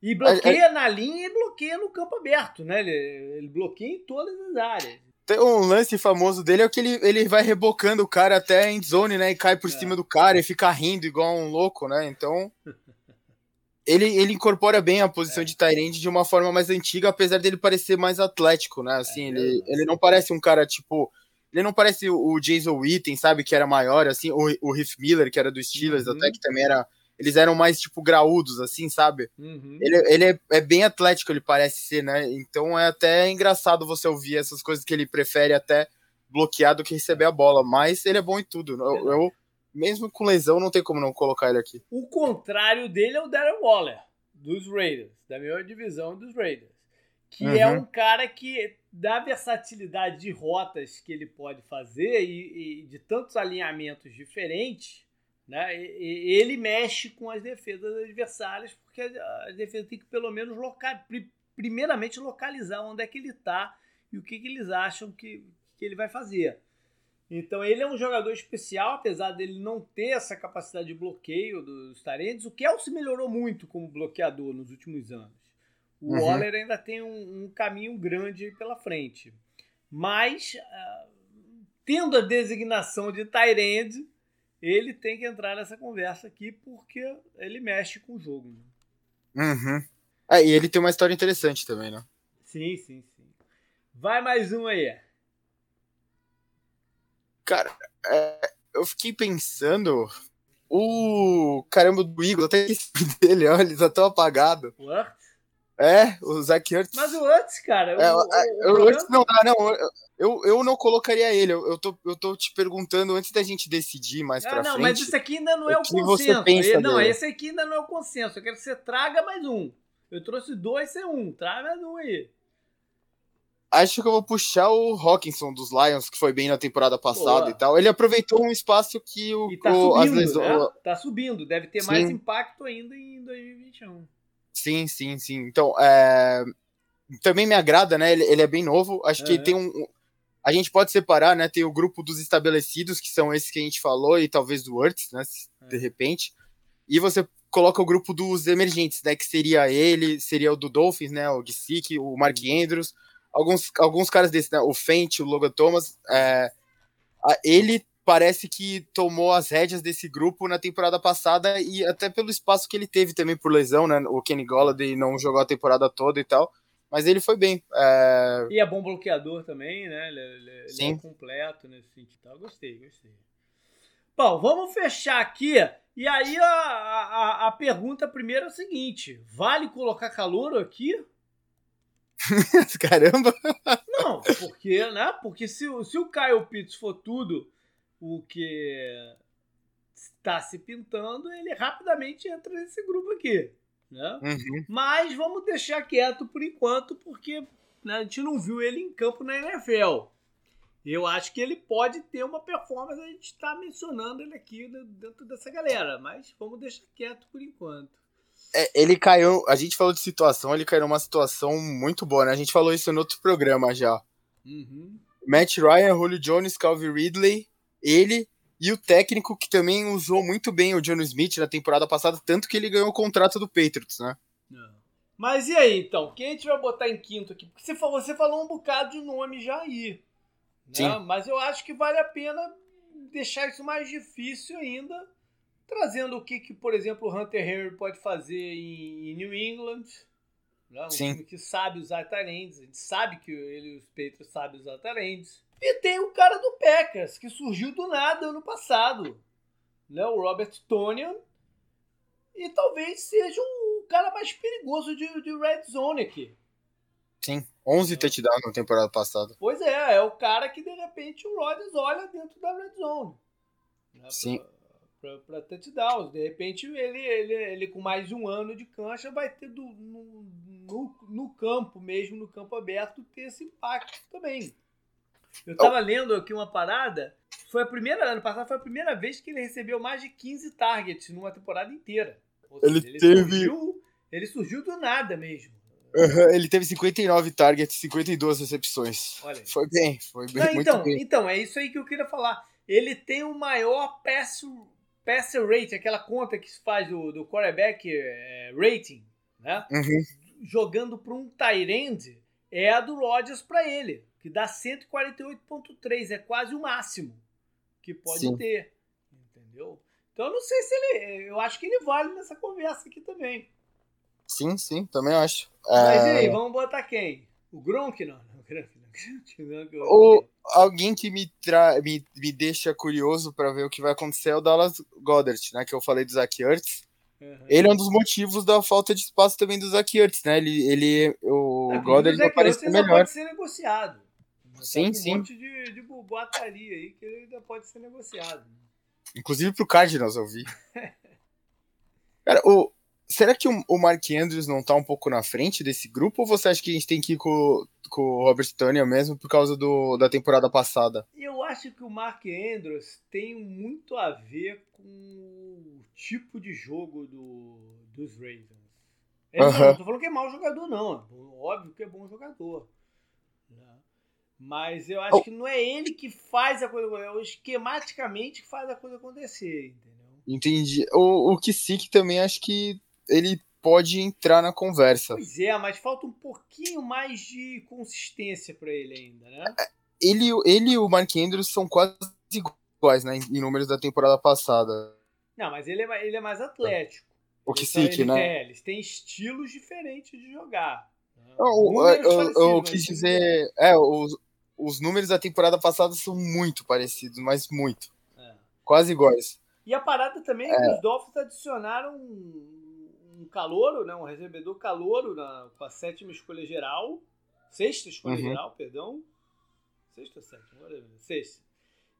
E bloqueia é, é... na linha e bloqueia no campo aberto, né? Ele, ele bloqueia em todas as áreas. Tem um lance famoso dele é que ele, ele vai rebocando o cara até a endzone, né? E cai por é. cima do cara e fica rindo igual um louco, né? Então. ele, ele incorpora bem a posição é. de Tyrande de uma forma mais antiga, apesar dele parecer mais atlético, né? Assim, é, ele, ele não parece um cara tipo ele não parece o Jason Witten, sabe, que era maior, assim, o, o Riff Miller, que era do Steelers, uhum. até que também era. Eles eram mais, tipo, graúdos, assim, sabe? Uhum. Ele, ele é, é, bem atlético, ele parece ser, né? Então é até engraçado você ouvir essas coisas que ele prefere até bloquear do que receber a bola. Mas ele é bom em tudo. Eu, eu mesmo com lesão, não tem como não colocar ele aqui. O contrário dele é o Darren Waller, dos Raiders, da melhor divisão dos Raiders. Que é uhum. é um cara que da versatilidade de rotas que ele pode fazer e, e de tantos alinhamentos diferentes, né, ele mexe com as defesas adversárias, porque as defesas têm que pelo menos local, primeiramente localizar onde é que ele está e o que, que eles acham que, que ele vai fazer. Então ele é um jogador especial, apesar dele não ter essa capacidade de bloqueio dos Tarentes. O Kelsey melhorou muito como bloqueador nos últimos anos. O uhum. Waller ainda tem um, um, caminho grande pela frente. Mas, uh, tendo a designação de Tyrande, ele tem que entrar nessa conversa aqui porque ele mexe com o jogo. Né? Uhum. É, e ele tem uma história interessante também, né? Sim, sim, sim. Vai mais um aí. Cara, é, eu fiquei pensando. O caramba do Igor, até esse dele, olha, ele tá tão apagado. What? É, o Zach Ertz. Mas o Ertz, cara. É, o, o, o Ertz não, não, eu, eu não colocaria ele. Eu, tô, eu tô te perguntando antes da gente decidir mais ah, pra não, frente. Não, mas isso aqui ainda não é o, o consenso. Pensa não, dele. esse aqui ainda não é o consenso. Eu quero que você traga mais um. Eu trouxe dois, você um. Traga mais um aí. Acho que eu vou puxar o Hawkinson dos Lions, que foi bem na temporada passada Boa. e tal. Ele aproveitou um espaço que o. E tá subindo, as lesões... né? Tá subindo. Deve ter Sim. mais impacto ainda em 2021. Sim, sim, sim. Então, é... também me agrada, né? Ele, ele é bem novo. Acho que tem um. A gente pode separar, né? Tem o grupo dos estabelecidos, que são esses que a gente falou, e talvez do Words, né? De é. repente. E você coloca o grupo dos emergentes, né? Que seria ele, seria o do Dolphins, né? O Gisick, o Mark Andrews, alguns, alguns caras desses, né? O Fent, o Logan Thomas. É... Ele parece que tomou as rédeas desse grupo na temporada passada e até pelo espaço que ele teve também por lesão, né? O Kenny Golladay não jogou a temporada toda e tal, mas ele foi bem. É... E é bom bloqueador também, né? Ele, ele, ele é completo nesse sentido. Gostei, gostei. Bom, vamos fechar aqui. E aí a, a, a pergunta primeiro é o seguinte: vale colocar calor aqui? Caramba! Não, porque, né? Porque se, se o Kyle Pitts for tudo o que está se pintando, ele rapidamente entra nesse grupo aqui. Né? Uhum. Mas vamos deixar quieto por enquanto, porque né, a gente não viu ele em campo na NFL. Eu acho que ele pode ter uma performance, a gente está mencionando ele aqui dentro dessa galera, mas vamos deixar quieto por enquanto. É, ele caiu, a gente falou de situação, ele caiu numa situação muito boa, né? A gente falou isso no outro programa já. Uhum. Matt Ryan, Julio Jones, Calvin Ridley, ele e o técnico que também usou muito bem o John Smith na temporada passada, tanto que ele ganhou o contrato do Patriots, né? Mas e aí, então? Quem a gente vai botar em quinto aqui? Porque você falou, você falou um bocado de nome já aí. Né? Sim. Mas eu acho que vale a pena deixar isso mais difícil ainda, trazendo o que, que por exemplo, o Hunter Henry pode fazer em, New England. Né? Um Sim. time que sabe usar Tyrands. A gente sabe que ele e os Patriots sabem usar Tyrands. E tem o cara do Packers, que surgiu do nada ano passado. Né? O Robert Tonian. E talvez seja o cara mais perigoso de, de Red Zone aqui. Sim, 11 é. touchdowns na temporada passada. Pois é, é o cara que de repente o Rodgers olha dentro da Red Zone. Né? Sim. para touchdowns. De repente, ele, ele, ele com mais um ano de cancha vai ter do, no, no, no campo mesmo, no campo aberto, ter esse impacto também. Eu estava lendo aqui uma parada. Foi a primeira, ano passado foi a primeira vez que ele recebeu mais de 15 targets numa temporada inteira. Seja, ele, ele, teve. Surgiu, ele surgiu do nada mesmo. Uhum, ele teve 59 targets, 52 recepções. Olha foi bem, foi bem, Não, então, bem. Então, é isso aí que eu queria falar. Ele tem o maior pass, pass rate, aquela conta que se faz do, do quarterback é, rating, né? Uhum. Jogando para um tight end, é a do Rodgers para ele que dá 148,3, é quase o máximo que pode Sim. ter. Entendeu? Então eu não sei se ele. Eu acho que ele vale nessa conversa aqui também. Sim, sim, também acho. Mas é... e aí, vamos botar quem? O Gronk não? O, alguém que me, tra... me, me deixa curioso para ver o que vai acontecer é o Dallas Goddard, né? Que eu falei do Zach Ertz. Uhum. Ele é um dos motivos da falta de espaço também do Zach Ertz, né? Ele, ele, o é, Goddard apareceu melhor. pode ser negociado. Sim, sim. Um monte de, de boataria aí que ele ainda pode ser negociado. Inclusive pro Cardinals, eu vi. Cara, o, será que o, o Mark Andrews não tá um pouco na frente desse grupo? Ou você acha que a gente tem que ir com, com o Robert Tony mesmo por causa do, da temporada passada? Eu acho que o Mark Andrews tem muito a ver com o tipo de jogo do, dos Ravens. Ele, uh -huh. Não tô falando que é mau jogador, não. Óbvio que é bom jogador. Mas eu acho oh. que não é ele que faz a coisa, é o esquematicamente que faz a coisa acontecer, entendeu? Entendi. O, o Kisik também acho que ele pode entrar na conversa. Pois é, mas falta um pouquinho mais de consistência para ele ainda, né? É, ele, ele e o Mark Andrews são quase iguais, né, em números da temporada passada. Não, mas ele é, ele é mais atlético. O Kisik, né? É, eles têm estilos diferentes de jogar. Eu, eu, eu, quis dizer. É, os, os números da temporada passada são muito parecidos, mas muito. É. Quase iguais. E a parada também é que é. os Dolphins adicionaram um, um calouro, né, um recebedor calouro na, com a sétima escolha geral. Sexta escolha uhum. geral, perdão. Sexta ou sétima? Sexta.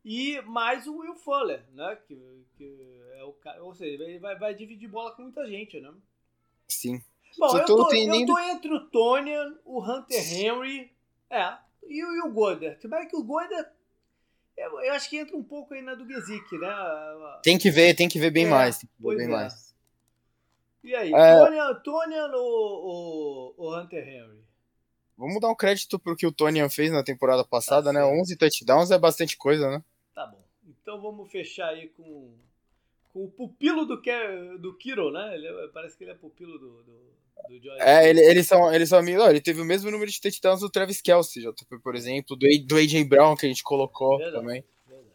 E mais o Will Fuller, né? Que, que é o cara. Ou seja, ele vai, vai dividir bola com muita gente, né? Sim. Bom, eu tô, eu tô entre o Tony, o Hunter Henry. É, e, e o? Mas é que o Goddard, eu, eu, acho que entra um pouco aí na do Gesick, né? Tem que ver, tem que ver bem é, mais. Ver bem é. mais. E aí, é... Tony, ou, ou, Hunter Henry? Vamos dar um crédito pro que o Tony fez na temporada passada, tá né? 11 touchdowns é bastante coisa, né? Tá bom. Então vamos fechar aí com, com o pupilo do, do Kiro, né? Ele, é, parece que ele é pupilo do, do é, ele, eles são, eles são amigos. Ele teve o mesmo número de touchdowns do Travis Kelsey, JP, por exemplo, do, do AJ Brown que a gente colocou verdade, também. Verdade.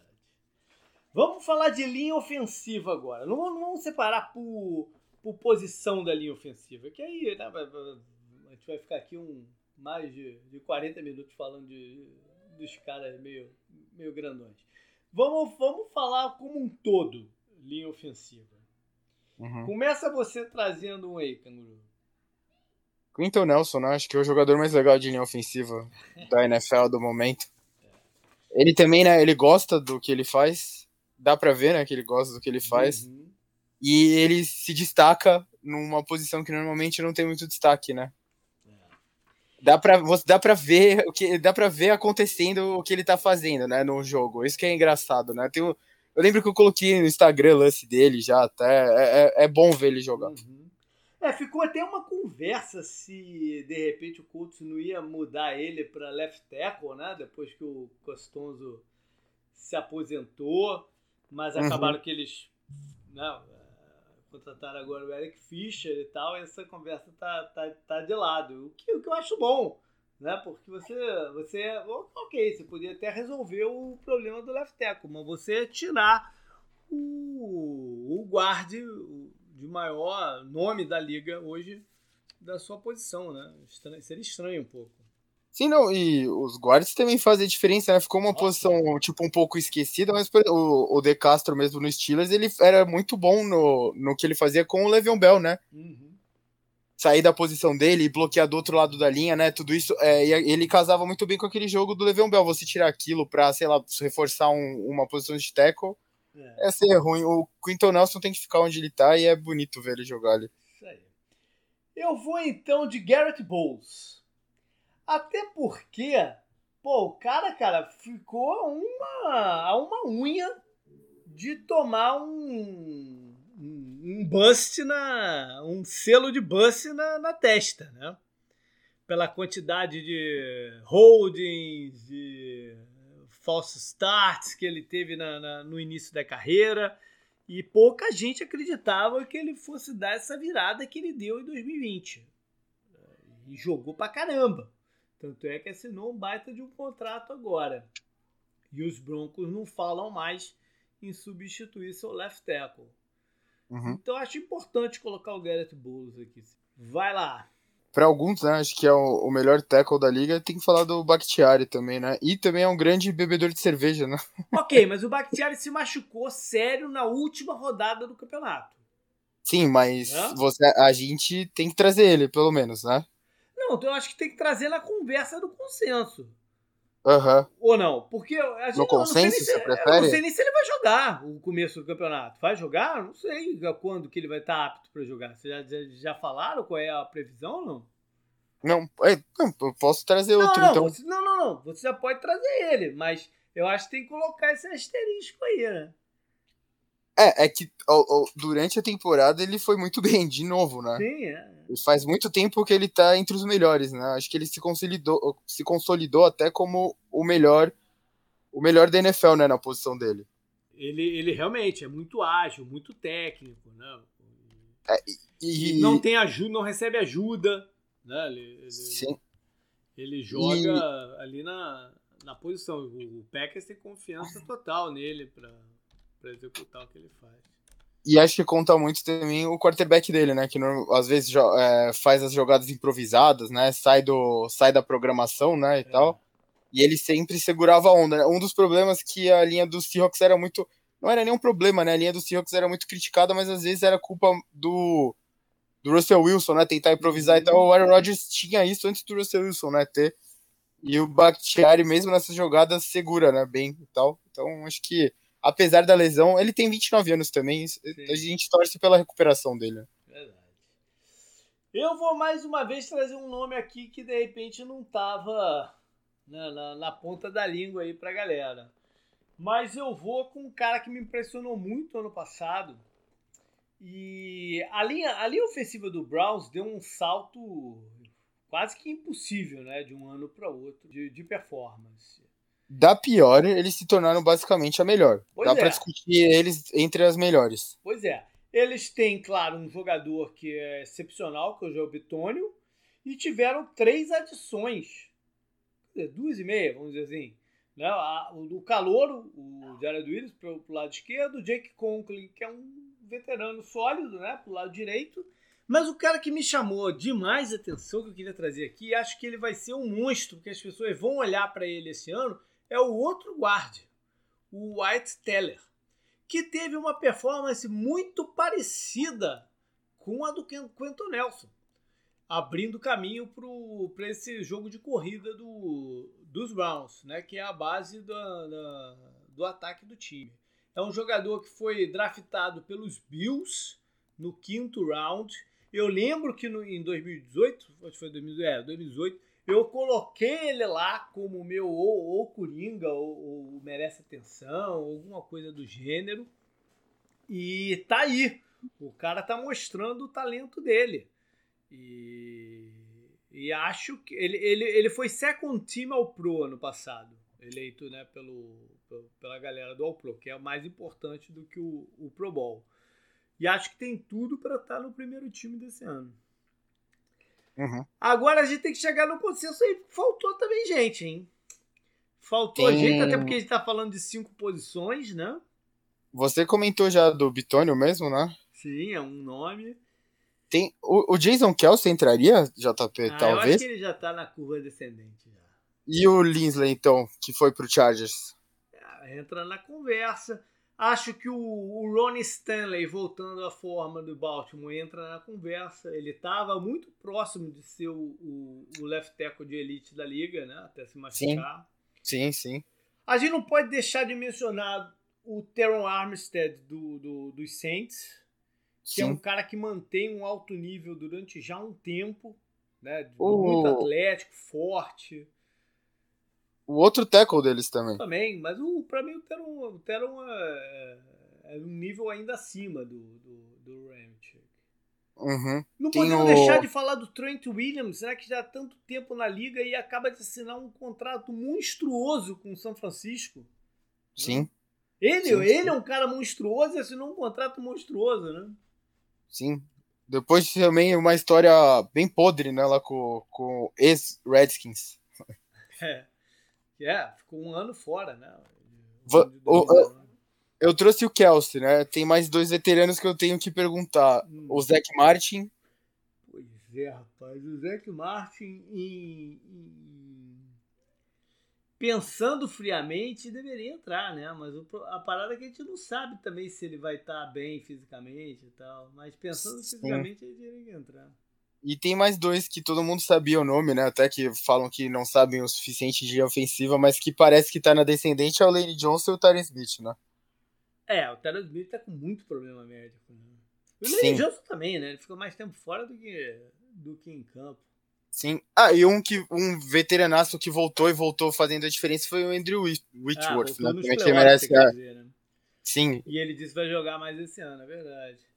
Vamos falar de linha ofensiva agora. Não, não vamos separar por, por posição da linha ofensiva, que aí né, a gente vai ficar aqui um, mais de, de 40 minutos falando de, dos caras meio, meio grandões. Vamos, vamos falar como um todo, linha ofensiva. Uhum. Começa você trazendo um aí, Canguru. Quinton Nelson, né? Acho que é o jogador mais legal de linha ofensiva da NFL do momento. Ele também, né? Ele gosta do que ele faz. Dá pra ver, né? Que ele gosta do que ele faz. Uhum. E ele se destaca numa posição que normalmente não tem muito destaque, né? Dá pra, dá pra ver o que dá para ver acontecendo o que ele tá fazendo, né, no jogo. Isso que é engraçado, né? Tem, eu lembro que eu coloquei no Instagram o lance dele já, até é, é, é bom ver ele jogar. Uhum. É, ficou até uma conversa se de repente o Colts não ia mudar ele para left tackle, né? Depois que o Costonzo se aposentou, mas uhum. acabaram que eles né, contrataram agora o Eric Fischer e tal, e essa conversa tá, tá, tá de lado. O que, o que eu acho bom, né? Porque você, você, ok, você podia até resolver o problema do left tackle, mas você tirar o, o guarde, de maior nome da liga hoje da sua posição, né? Estranho, seria estranho um pouco. Sim, não, e os guardas também fazem diferença, né? Ficou uma Nossa. posição, tipo, um pouco esquecida, mas o, o De Castro mesmo no Steelers, ele era muito bom no, no que ele fazia com o Le'Veon Bell, né? Uhum. Sair da posição dele e bloquear do outro lado da linha, né? Tudo isso, é, ele casava muito bem com aquele jogo do Le'Veon Bell. Você tirar aquilo pra, sei lá, reforçar um, uma posição de tackle É. Essa é ruim. O Quinton Nelson tem que ficar onde ele tá e é bonito ver ele jogar ali. Isso aí. Eu vou então de Garrett Bowles. Até porque, pô, o cara, cara, ficou uma, a uma unha de tomar um, um, um bust na. um selo de bust na, na testa, né? Pela quantidade de holdings, de false starts que ele teve na, na, no início da carreira. E pouca gente acreditava que ele fosse dar essa virada que ele deu em 2020. E jogou pra caramba. Tanto é que assinou um baita de um contrato agora. E os Broncos não falam mais em substituir seu left tackle. Uhum. Então acho importante colocar o Garrett Bowles aqui. Vai lá para alguns, né, acho que é o, o, melhor tackle da liga, tem que falar do Bakhtiari também, né? E também é um grande bebedor de cerveja, né? Ok, mas o Bakhtiari se machucou sério na última rodada do campeonato. Sim, mas você, a gente tem que trazer ele, pelo menos, né? Não, então eu acho que tem que trazer na conversa do consenso. Uhum. Ou não? Porque a gente, no consenso, não, você prefere? não sei nem se ele vai jogar o começo do campeonato. Vai jogar? Não sei quando que ele vai estar apto para jogar. Vocês já, já, já, falaram qual é a previsão ou não? Não, é, não, eu posso trazer não, outro não, então. Você, não, não, não. Você já pode trazer ele, mas eu acho que tem que colocar esse asterisco aí, né? É, é que ó, ó, durante a temporada ele foi muito bem, de novo, né? Sim, é. Faz muito tempo que ele tá entre os melhores, né? Acho que ele se consolidou, se consolidou até como o melhor o melhor da NFL, né, na posição dele. Ele, ele realmente é muito ágil, muito técnico, né? É, e, e, não tem ajuda, não recebe ajuda, né? Ele, ele, sim. Ele joga e... ali na, na posição. O, o Packers tem confiança total nele para para executar o que ele faz. E acho que conta muito também o quarterback dele, né? Que às vezes é, faz as jogadas improvisadas, né? Sai, do, sai da programação, né? E é. tal. E ele sempre segurava a onda. Né? Um dos problemas que a linha dos Seahawks era muito. Não era nenhum problema, né? A linha dos Seahawks era muito criticada, mas às vezes era culpa do, do Russell Wilson, né? Tentar improvisar. Então o Aaron Rodgers tinha isso antes do Russell Wilson, né? Ter. E o Bakhtiari, mesmo nessas jogadas, segura, né? Bem e tal. Então acho que apesar da lesão, ele tem 29 anos também. Sim. A gente torce pela recuperação dele. Verdade. Eu vou mais uma vez trazer um nome aqui que de repente não tava na, na, na ponta da língua aí pra galera. Mas eu vou com um cara que me impressionou muito ano passado. E a linha, a linha ofensiva do Browns deu um salto quase que impossível, né? De um ano para outro, de, de performance da pior, eles se tornaram basicamente a melhor. Pois Dá é. para discutir eles entre as melhores. Pois é. Eles têm, claro, um jogador que é excepcional, que é o João Bitônio, e tiveram três adições. Duas e meia, vamos dizer assim. Né? O do Calouro, o Jared Willis, pro, pro lado esquerdo, o Jake Conklin, que é um veterano sólido, né, pro lado direito. Mas o cara que me chamou demais a atenção, que eu queria trazer aqui, acho que ele vai ser um monstro, porque as pessoas vão olhar para ele esse ano é o outro guarda, o White Teller, que teve uma performance muito parecida com a do Quentin Nelson, abrindo caminho para esse jogo de corrida do, dos Browns, né, que é a base do ataque do time. É um jogador que foi draftado pelos Bills no quinto round. Eu lembro que no, em 2018, acho que foi 2018, é, 2018 eu coloquei ele lá como meu ou, ou Coringa, ou, ou, merece atenção, alguma coisa do gênero. E tá aí. O cara tá mostrando o talento dele. E, e acho que ele, ele, ele foi second team ao Pro ano passado, eleito né, pelo, pela galera do All Pro, que é mais importante do que o, o Pro Bowl. E acho que tem tudo para estar tá no primeiro time desse ano. Uhum. Agora a gente tem que chegar no consenso aí. Faltou também gente, hein? Faltou tem... gente, até porque a gente tá falando de cinco posições, né? Você comentou já do Bitônio mesmo, né? Sim, é um nome. Tem, o, o Jason Kelsey entraria, JP, ah, talvez? Eu acho que ele já tá na curva descendente. Já. E o Linsley, então, que foi pro Chargers? É, entra na conversa. Acho que o, o Ronnie Stanley, voltando à forma do Baltimore, entra na conversa. Ele estava muito próximo de ser o, o, o, left tackle de elite da liga, né? Até se machucar. Sim, sim. sim. A gente não pode deixar de mencionar o Teron Armstead do, do, dos Saints, que Sim. é um cara que mantém um alto nível durante já um tempo, né? Muito atlético, forte. O outro tackle deles também. Também, mas o, pra mim o Teron, o Teron é, é um nível ainda acima do, do, do Ramchick. Uhum. Não Tem podemos o... deixar de falar do Trent Williams, né, que já há tanto tempo na liga e acaba de assinar um contrato monstruoso com o São Francisco. Sim. Ele, sim, ele sim. é um cara monstruoso e assinou um contrato monstruoso, né? Sim. Depois também uma história bem podre, né, lá com, com ex-Redskins. É. É, ficou um ano fora, né? Eu trouxe o Kelsey, né? Tem mais dois veteranos que eu tenho que perguntar. Hum. O Zach Martin. Pois é, rapaz. O Zach Martin, em, em... pensando friamente, deveria entrar, né? Mas a parada é que a gente não sabe também se ele vai estar bem fisicamente e tal. Mas pensando Sim. fisicamente, ele deveria entrar. E tem mais dois que todo mundo sabia o nome, né? Até que falam que não sabem o suficiente de ofensiva, mas que parece que tá na descendente é o Lane Johnson e o Terence Smith, né? É, o Terence Smith tá com muito problema médico. Né? E o Lane Johnson também, né? Ele ficou mais tempo fora do que, do que em campo. Sim. Ah, e um, que, um veteranaço que voltou e voltou fazendo a diferença foi o Andrew Whitworth, ah, né? Que merece. A... Dizer, né? Sim. E ele disse que vai jogar mais esse ano, é verdade.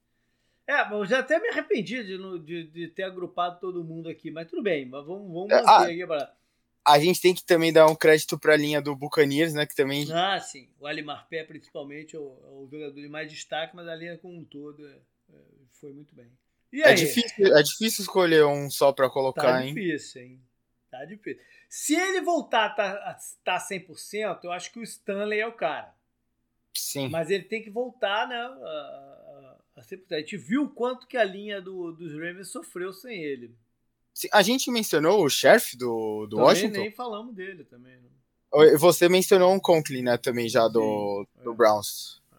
É, eu já até me arrependi de, de, de, ter agrupado todo mundo aqui, mas tudo bem, mas vamos, vamos é, manter aqui para. A gente tem que também dar um crédito para a linha do Buccaneers, né? Que também. Ah, sim. O Ali Marpé, principalmente, é o, é o jogador de mais destaque, mas a linha como um todo é, é, foi muito bem. É difícil, é difícil escolher um só para colocar, tá hein? Tá difícil, hein? Tá difícil. Se ele voltar a tá, tá 100%, eu acho que o Stanley é o cara. Sim. Mas ele tem que voltar, né? A gente viu o quanto que a linha do, dos Ravens sofreu sem ele. A gente mencionou o chefe do, do também Washington? nem falamos dele também. Né? Você mencionou um Conklin, né, também já do, Sim, do é. Browns. É.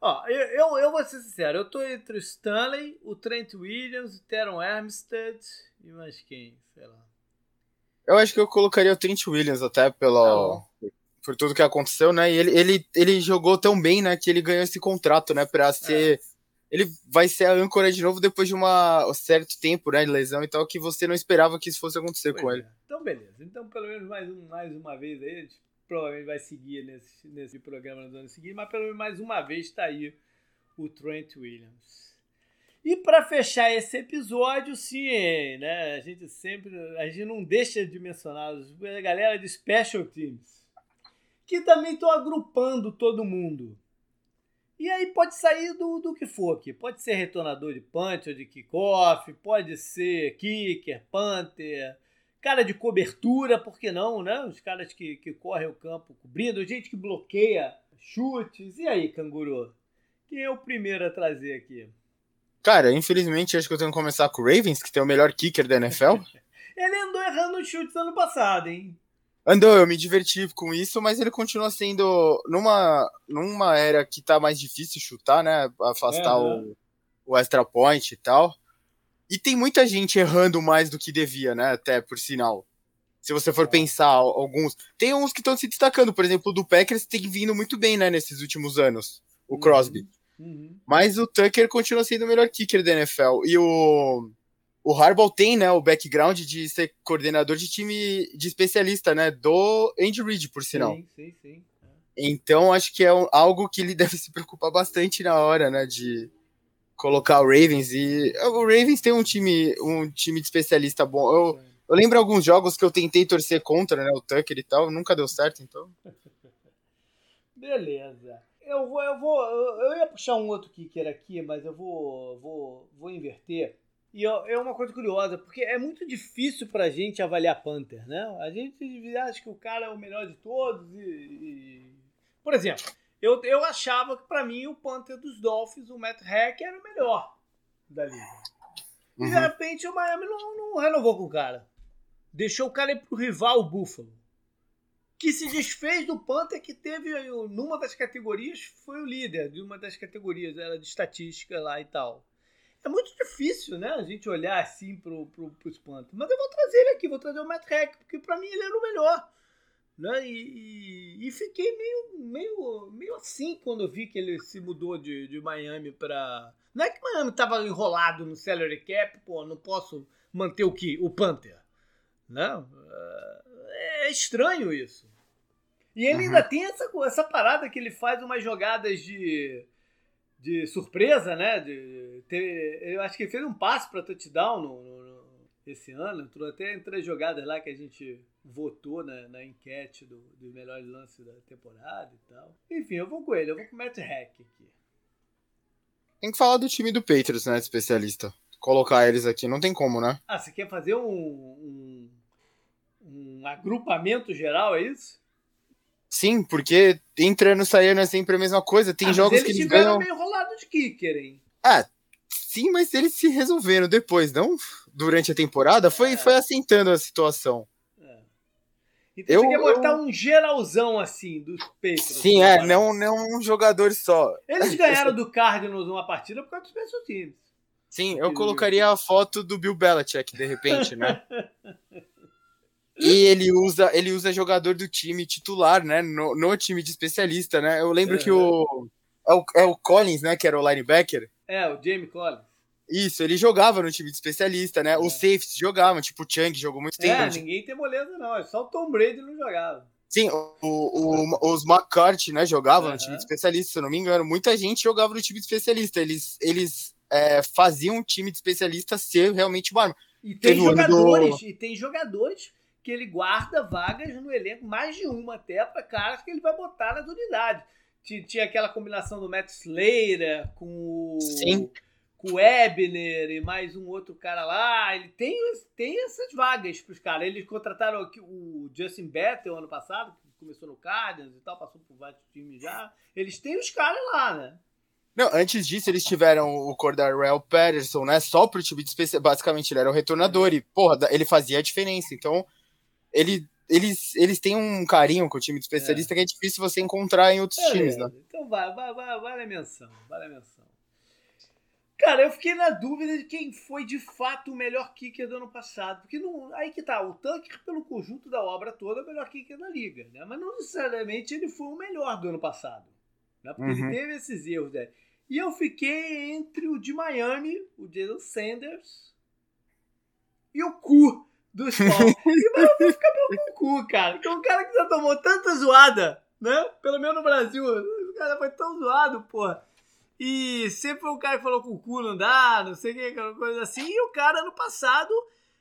Ó, eu, eu, eu vou ser sincero, eu tô entre o Stanley, o Trent Williams, o Teron Armstead e mais quem, sei lá. Eu acho que eu colocaria o Trent Williams até pelo, tá por tudo que aconteceu, né? E ele, ele, ele jogou tão bem, né, que ele ganhou esse contrato, né, pra ser... É ele vai ser a âncora de novo depois de uma, um certo tempo né, de lesão e tal, que você não esperava que isso fosse acontecer pois com é. ele. Então, beleza. Então, pelo menos mais, um, mais uma vez aí, a gente provavelmente vai seguir nesse, nesse programa no ano seguinte, mas pelo menos mais uma vez está aí o Trent Williams. E para fechar esse episódio, sim, né? A gente sempre, a gente não deixa de mencionar a galera de Special Teams, que também estão agrupando todo mundo. E aí pode sair do, do que for aqui. Pode ser retornador de punch ou de kickoff, pode ser kicker, punter, cara de cobertura, por que não, né? Os caras que, que correm o campo cobrindo, gente que bloqueia chutes. E aí, canguru? Quem é o primeiro a trazer aqui? Cara, infelizmente acho que eu tenho que começar com o Ravens, que tem o melhor kicker da NFL. Ele andou errando os chutes ano passado, hein? Andou, eu me diverti com isso, mas ele continua sendo numa, numa era que tá mais difícil chutar, né? Afastar é, o, o extra point e tal. E tem muita gente errando mais do que devia, né? Até por sinal. Se você for é. pensar, alguns. Tem uns que estão se destacando, por exemplo, o do Packers tem vindo muito bem, né, nesses últimos anos. O uhum. Crosby. Uhum. Mas o Tucker continua sendo o melhor kicker da NFL. E o o Harbaugh tem, né, o background de ser coordenador de time de especialista, né, do Andy Reid, por sinal. Sim, sim, sim. Então acho que é um, algo que ele deve se preocupar bastante na hora, né, de colocar o Ravens e o Ravens tem um time, um time de especialista bom. Eu, eu lembro alguns jogos que eu tentei torcer contra, né, o Tucker e tal, nunca deu certo, então. Beleza. Eu vou, eu vou, eu ia puxar um outro kicker aqui, mas eu vou, vou, vou inverter e é uma coisa curiosa, porque é muito difícil pra gente avaliar Panther, né? A gente acha que o cara é o melhor de todos e... e... Por exemplo, eu, eu achava que pra mim o Panther dos Dolphins, o Matt Hack, era o melhor da liga. E de uhum. repente o Miami não, não renovou com o cara. Deixou o cara ir pro rival, o Buffalo. Que se desfez do Panther que teve numa das categorias, foi o líder de uma das categorias, era de estatística lá e tal é muito difícil, né? A gente olhar assim pro, pro, pro espanto. Mas eu vou trazer ele aqui, vou trazer o Matt Hack, porque para mim ele era o melhor. Né? E, e, e, fiquei meio, meio, meio assim quando eu vi que ele se mudou de, de Miami para. Não é que Miami estava enrolado no salary cap, pô, não posso manter o que? O Panther. Né? É estranho isso. E ele uhum. ainda tem essa, essa parada que ele faz umas jogadas de, de surpresa, né? De ter, eu acho que ele fez um passe para touchdown no, no, no, esse ano. Entrou até em três jogadas lá que a gente votou na, na enquete do, do melhor lance da temporada e tal. Enfim, eu vou com ele, eu vou com o Matt Hack aqui. Tem que falar do time do Patriots, né, especialista. Colocar eles aqui, não tem como, né? Ah, você quer fazer um, um, um agrupamento geral, é isso? Sim, porque entrando e saindo é sempre a mesma coisa. Tem ah, jogos que eles ganham. meio rolado de kicker, hein? Ah, sim, mas eles se resolveram depois, não? Durante a temporada, foi, é. foi assentando a situação. Então eu, você quer botar eu... um geralzão assim dos Patriots. Sim, é, não, não um jogador só. Eles ganharam do Cardinals uma partida por causa dos special teams. Sim, eu colocaria a foto do Bill Belichick, de repente, né? e ele usa, ele usa jogador do time titular, né? No, no time de especialista, né? Eu lembro que o é, o. é o Collins, né? Que era o linebacker. É, o Jamie Collins. Isso, ele jogava no time de especialista, né? É. Os safeties jogavam, tipo o Chang jogou muito tempo. É, ninguém tem moleza não, é só o Tom Brady não jogava. Sim, o, o, os McCarthy, né, jogavam uhum. no time de especialista, se eu não me engano. Muita gente jogava no time de especialista. Eles, eles é, faziam o time de especialista ser realmente uma arma. E tem Teve jogadores, do... e tem jogadores que ele guarda vagas no elenco, mais de uma até, para caras que ele vai botar nas unidades. Tinha aquela combinação do Matt Slater com o... Sim com o Ebner e mais um outro cara lá. Ele tem, tem essas vagas para os caras. Eles contrataram o Justin Battle ano passado, que começou no Cardinals e tal, passou por vários times já. Eles têm os caras lá, né? Não, antes disso eles tiveram o Cordarrelle Patterson, né? Só pro time de especial. Basicamente, ele era o retornador e, porra, ele fazia a diferença. Então, ele, eles, eles têm um carinho com o time de especialista é. que é difícil você encontrar em outros é, times, né? Então vai, vai, vale a menção, vale a menção. Cara, eu fiquei na dúvida de quem foi de fato o melhor kicker do ano passado. Porque não, aí que tá, o Tucker, pelo conjunto da obra toda, é o melhor kicker da liga. Né? Mas não necessariamente ele foi o melhor do ano passado. Né? Porque uhum. ele teve esses erros. Né? E eu fiquei entre o de Miami, o Jason Sanders, e o cu do Falcons. Mas eu vou ficar pelo cu, cara. Que é um cara que já tomou tanta zoada, né? Pelo menos no Brasil. O cara foi tão zoado, porra. E sempre foi um cara que falou com o cu não dá, não sei o que, aquela coisa assim. E o cara no passado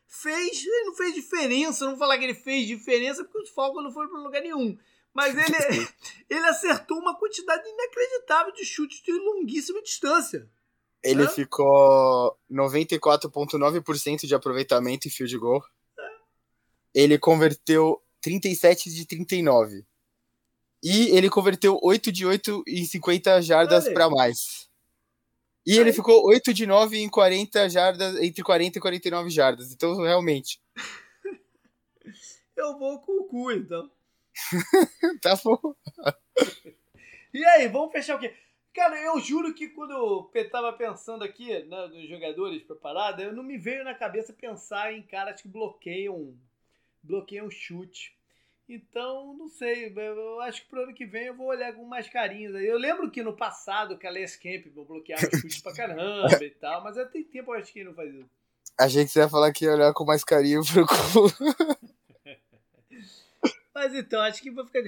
fez, ele não fez diferença, não vou falar que ele fez diferença porque os Falcons não foram para lugar nenhum. Mas ele, ele acertou uma quantidade inacreditável de chutes de longuíssima distância. Ele Hã? ficou 94,9% de aproveitamento em field goal. Ele converteu 37 de 39. E ele converteu 8 de 8 em 50 jardas para mais. E ele ficou 8 de 9 em 40 jardas, entre 40 e 49 jardas. Então, realmente. Eu vou com o cu, então. tá bom. e aí, vamos fechar o quê? Cara, eu juro que quando eu tava pensando aqui né, nos jogadores preparados, eu não me veio na cabeça pensar em caras que bloqueiam, bloqueiam chute. Então, não sei. Eu acho que pro ano que vem eu vou olhar com mais carinho. Eu lembro que no passado que a Les Camp bloqueava chute pra caramba e tal, mas tem tempo eu acho que não faz isso. A gente ia falar que ia olhar com mais carinho pro mas então, acho que vou ficar.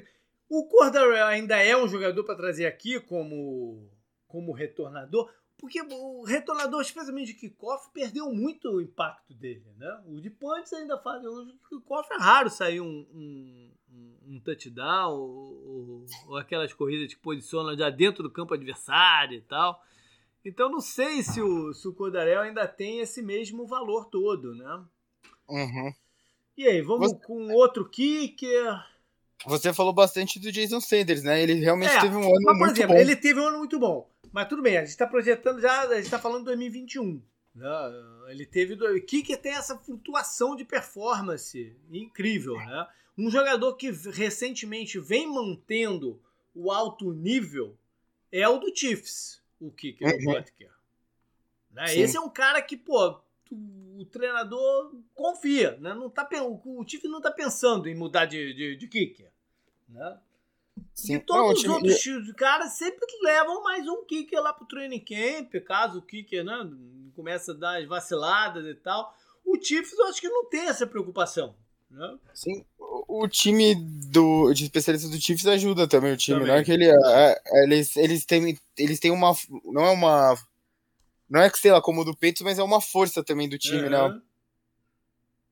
O Cordarel ainda é um jogador para trazer aqui como, como retornador. Porque o retornador, especialmente de kickoff, perdeu muito o impacto dele, né? O de punts ainda faz. O kickoff é raro sair um, um, um touchdown ou, ou, aquelas corridas que posicionam já dentro do campo adversário e tal. Então não sei se o, se o Cordarel ainda tem esse mesmo valor todo, né? Uhum. E aí, vamos Você... com outro kicker. Você falou bastante do Jason Sanders, né? Ele realmente é, teve um ano mas, por exemplo, bom. Ele teve um ano muito bom. Mas tudo bem, a gente está projetando já, a gente está falando de 2021. Né? Ele teve. O Kicker tem essa flutuação de performance incrível, né? Um jogador que recentemente vem mantendo o alto nível é o do Chiefs, o Kicker, uhum. o Butker. Né? Esse é um cara que, pô, o treinador confia, né? Não tá, o Chiefs não está pensando em mudar de, de, de Kicker. Né? Sim. E todos os outros times caras sempre levam mais um kicker lá pro training camp, caso o kicker né, começa a dar as vaciladas e tal. O Chiefs eu acho que não tem essa preocupação. Né? Sim, o, time do, de especialistas do Chiefs ajuda também o time, também. não é que ele, é, é, eles, eles, têm, eles têm uma. Não é uma. Não é que sei lá como o do Peitos, mas é uma força também do time, uhum. né?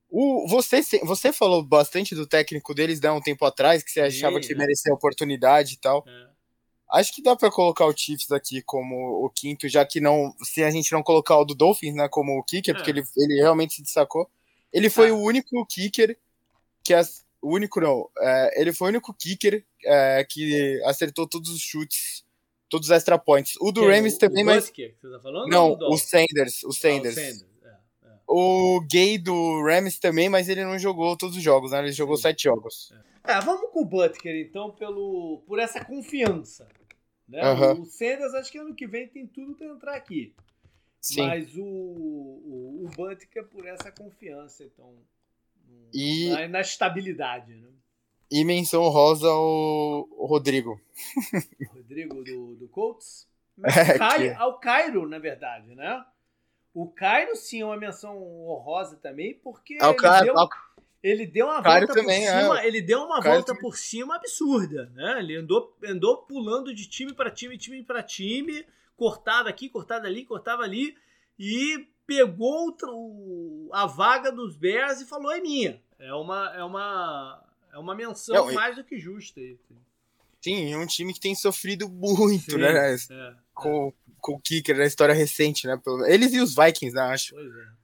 O, você, você falou bastante do técnico deles né, um tempo atrás, que você achava Sim, que ele merecia oportunidade e tal. É. Acho que dá para colocar o Chiefs aqui como o quinto, já que não. Se a gente não colocar o do Dolphins, né, como o kicker, é. porque ele, ele realmente se destacou. Ele foi é. o único kicker que. As, o único não. É, ele foi o único kicker é, que acertou todos os chutes, todos os extra points. O do Rams também, o mas. Busker, você tá falando, não, o Sanders. O Sanders. Ah, o Sanders o Gay do Rams também, mas ele não jogou todos os jogos, né? Ele jogou Sim. sete jogos. É, vamos com o Butker, então, pelo, por essa confiança. Né? O Sanders, acho que ano que vem tem tudo para entrar aqui. Sim. Mas o, o, o Butker por essa confiança, então. E... Na, na estabilidade, né? E menção rosa ao Rodrigo. Rodrigo do, do Colts? É, Caio, que... Ao Cairo, na verdade, né? O Cairo, sim, é uma menção honrosa também, porque ah, ele, Cairo, deu, ah, ele deu uma volta também, por cima, é. ele deu uma volta também. por cima absurda, né? Ele andou, andou pulando de time para time, time para time, cortado aqui, cortado ali, cortava ali e pegou o, a vaga dos Bears e falou é minha. É uma é uma é uma menção Não, mais do que justa. Sim, é um time que tem sofrido muito, sim, né? É, com, com o kicker na história recente, né? Eles e os Vikings, né, acho. Pois é.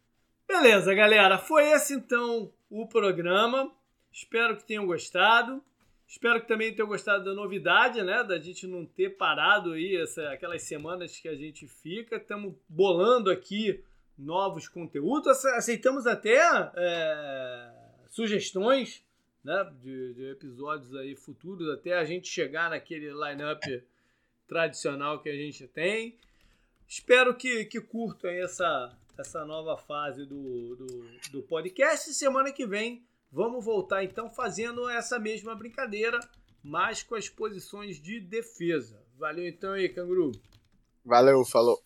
Beleza, galera. Foi esse então o programa. Espero que tenham gostado. Espero que também tenham gostado da novidade, né? Da gente não ter parado aí essa, aquelas semanas que a gente fica. Estamos bolando aqui novos conteúdos. Aceitamos até é, sugestões né? de, de, episódios aí futuros, até a gente chegar naquele line-up tradicional que a gente tem. Espero que, que curtam essa, essa nova fase do, do, do podcast. Semana que vem vamos voltar então fazendo essa mesma brincadeira, mas com as posições de defesa. Valeu então aí, canguru. Valeu, falou.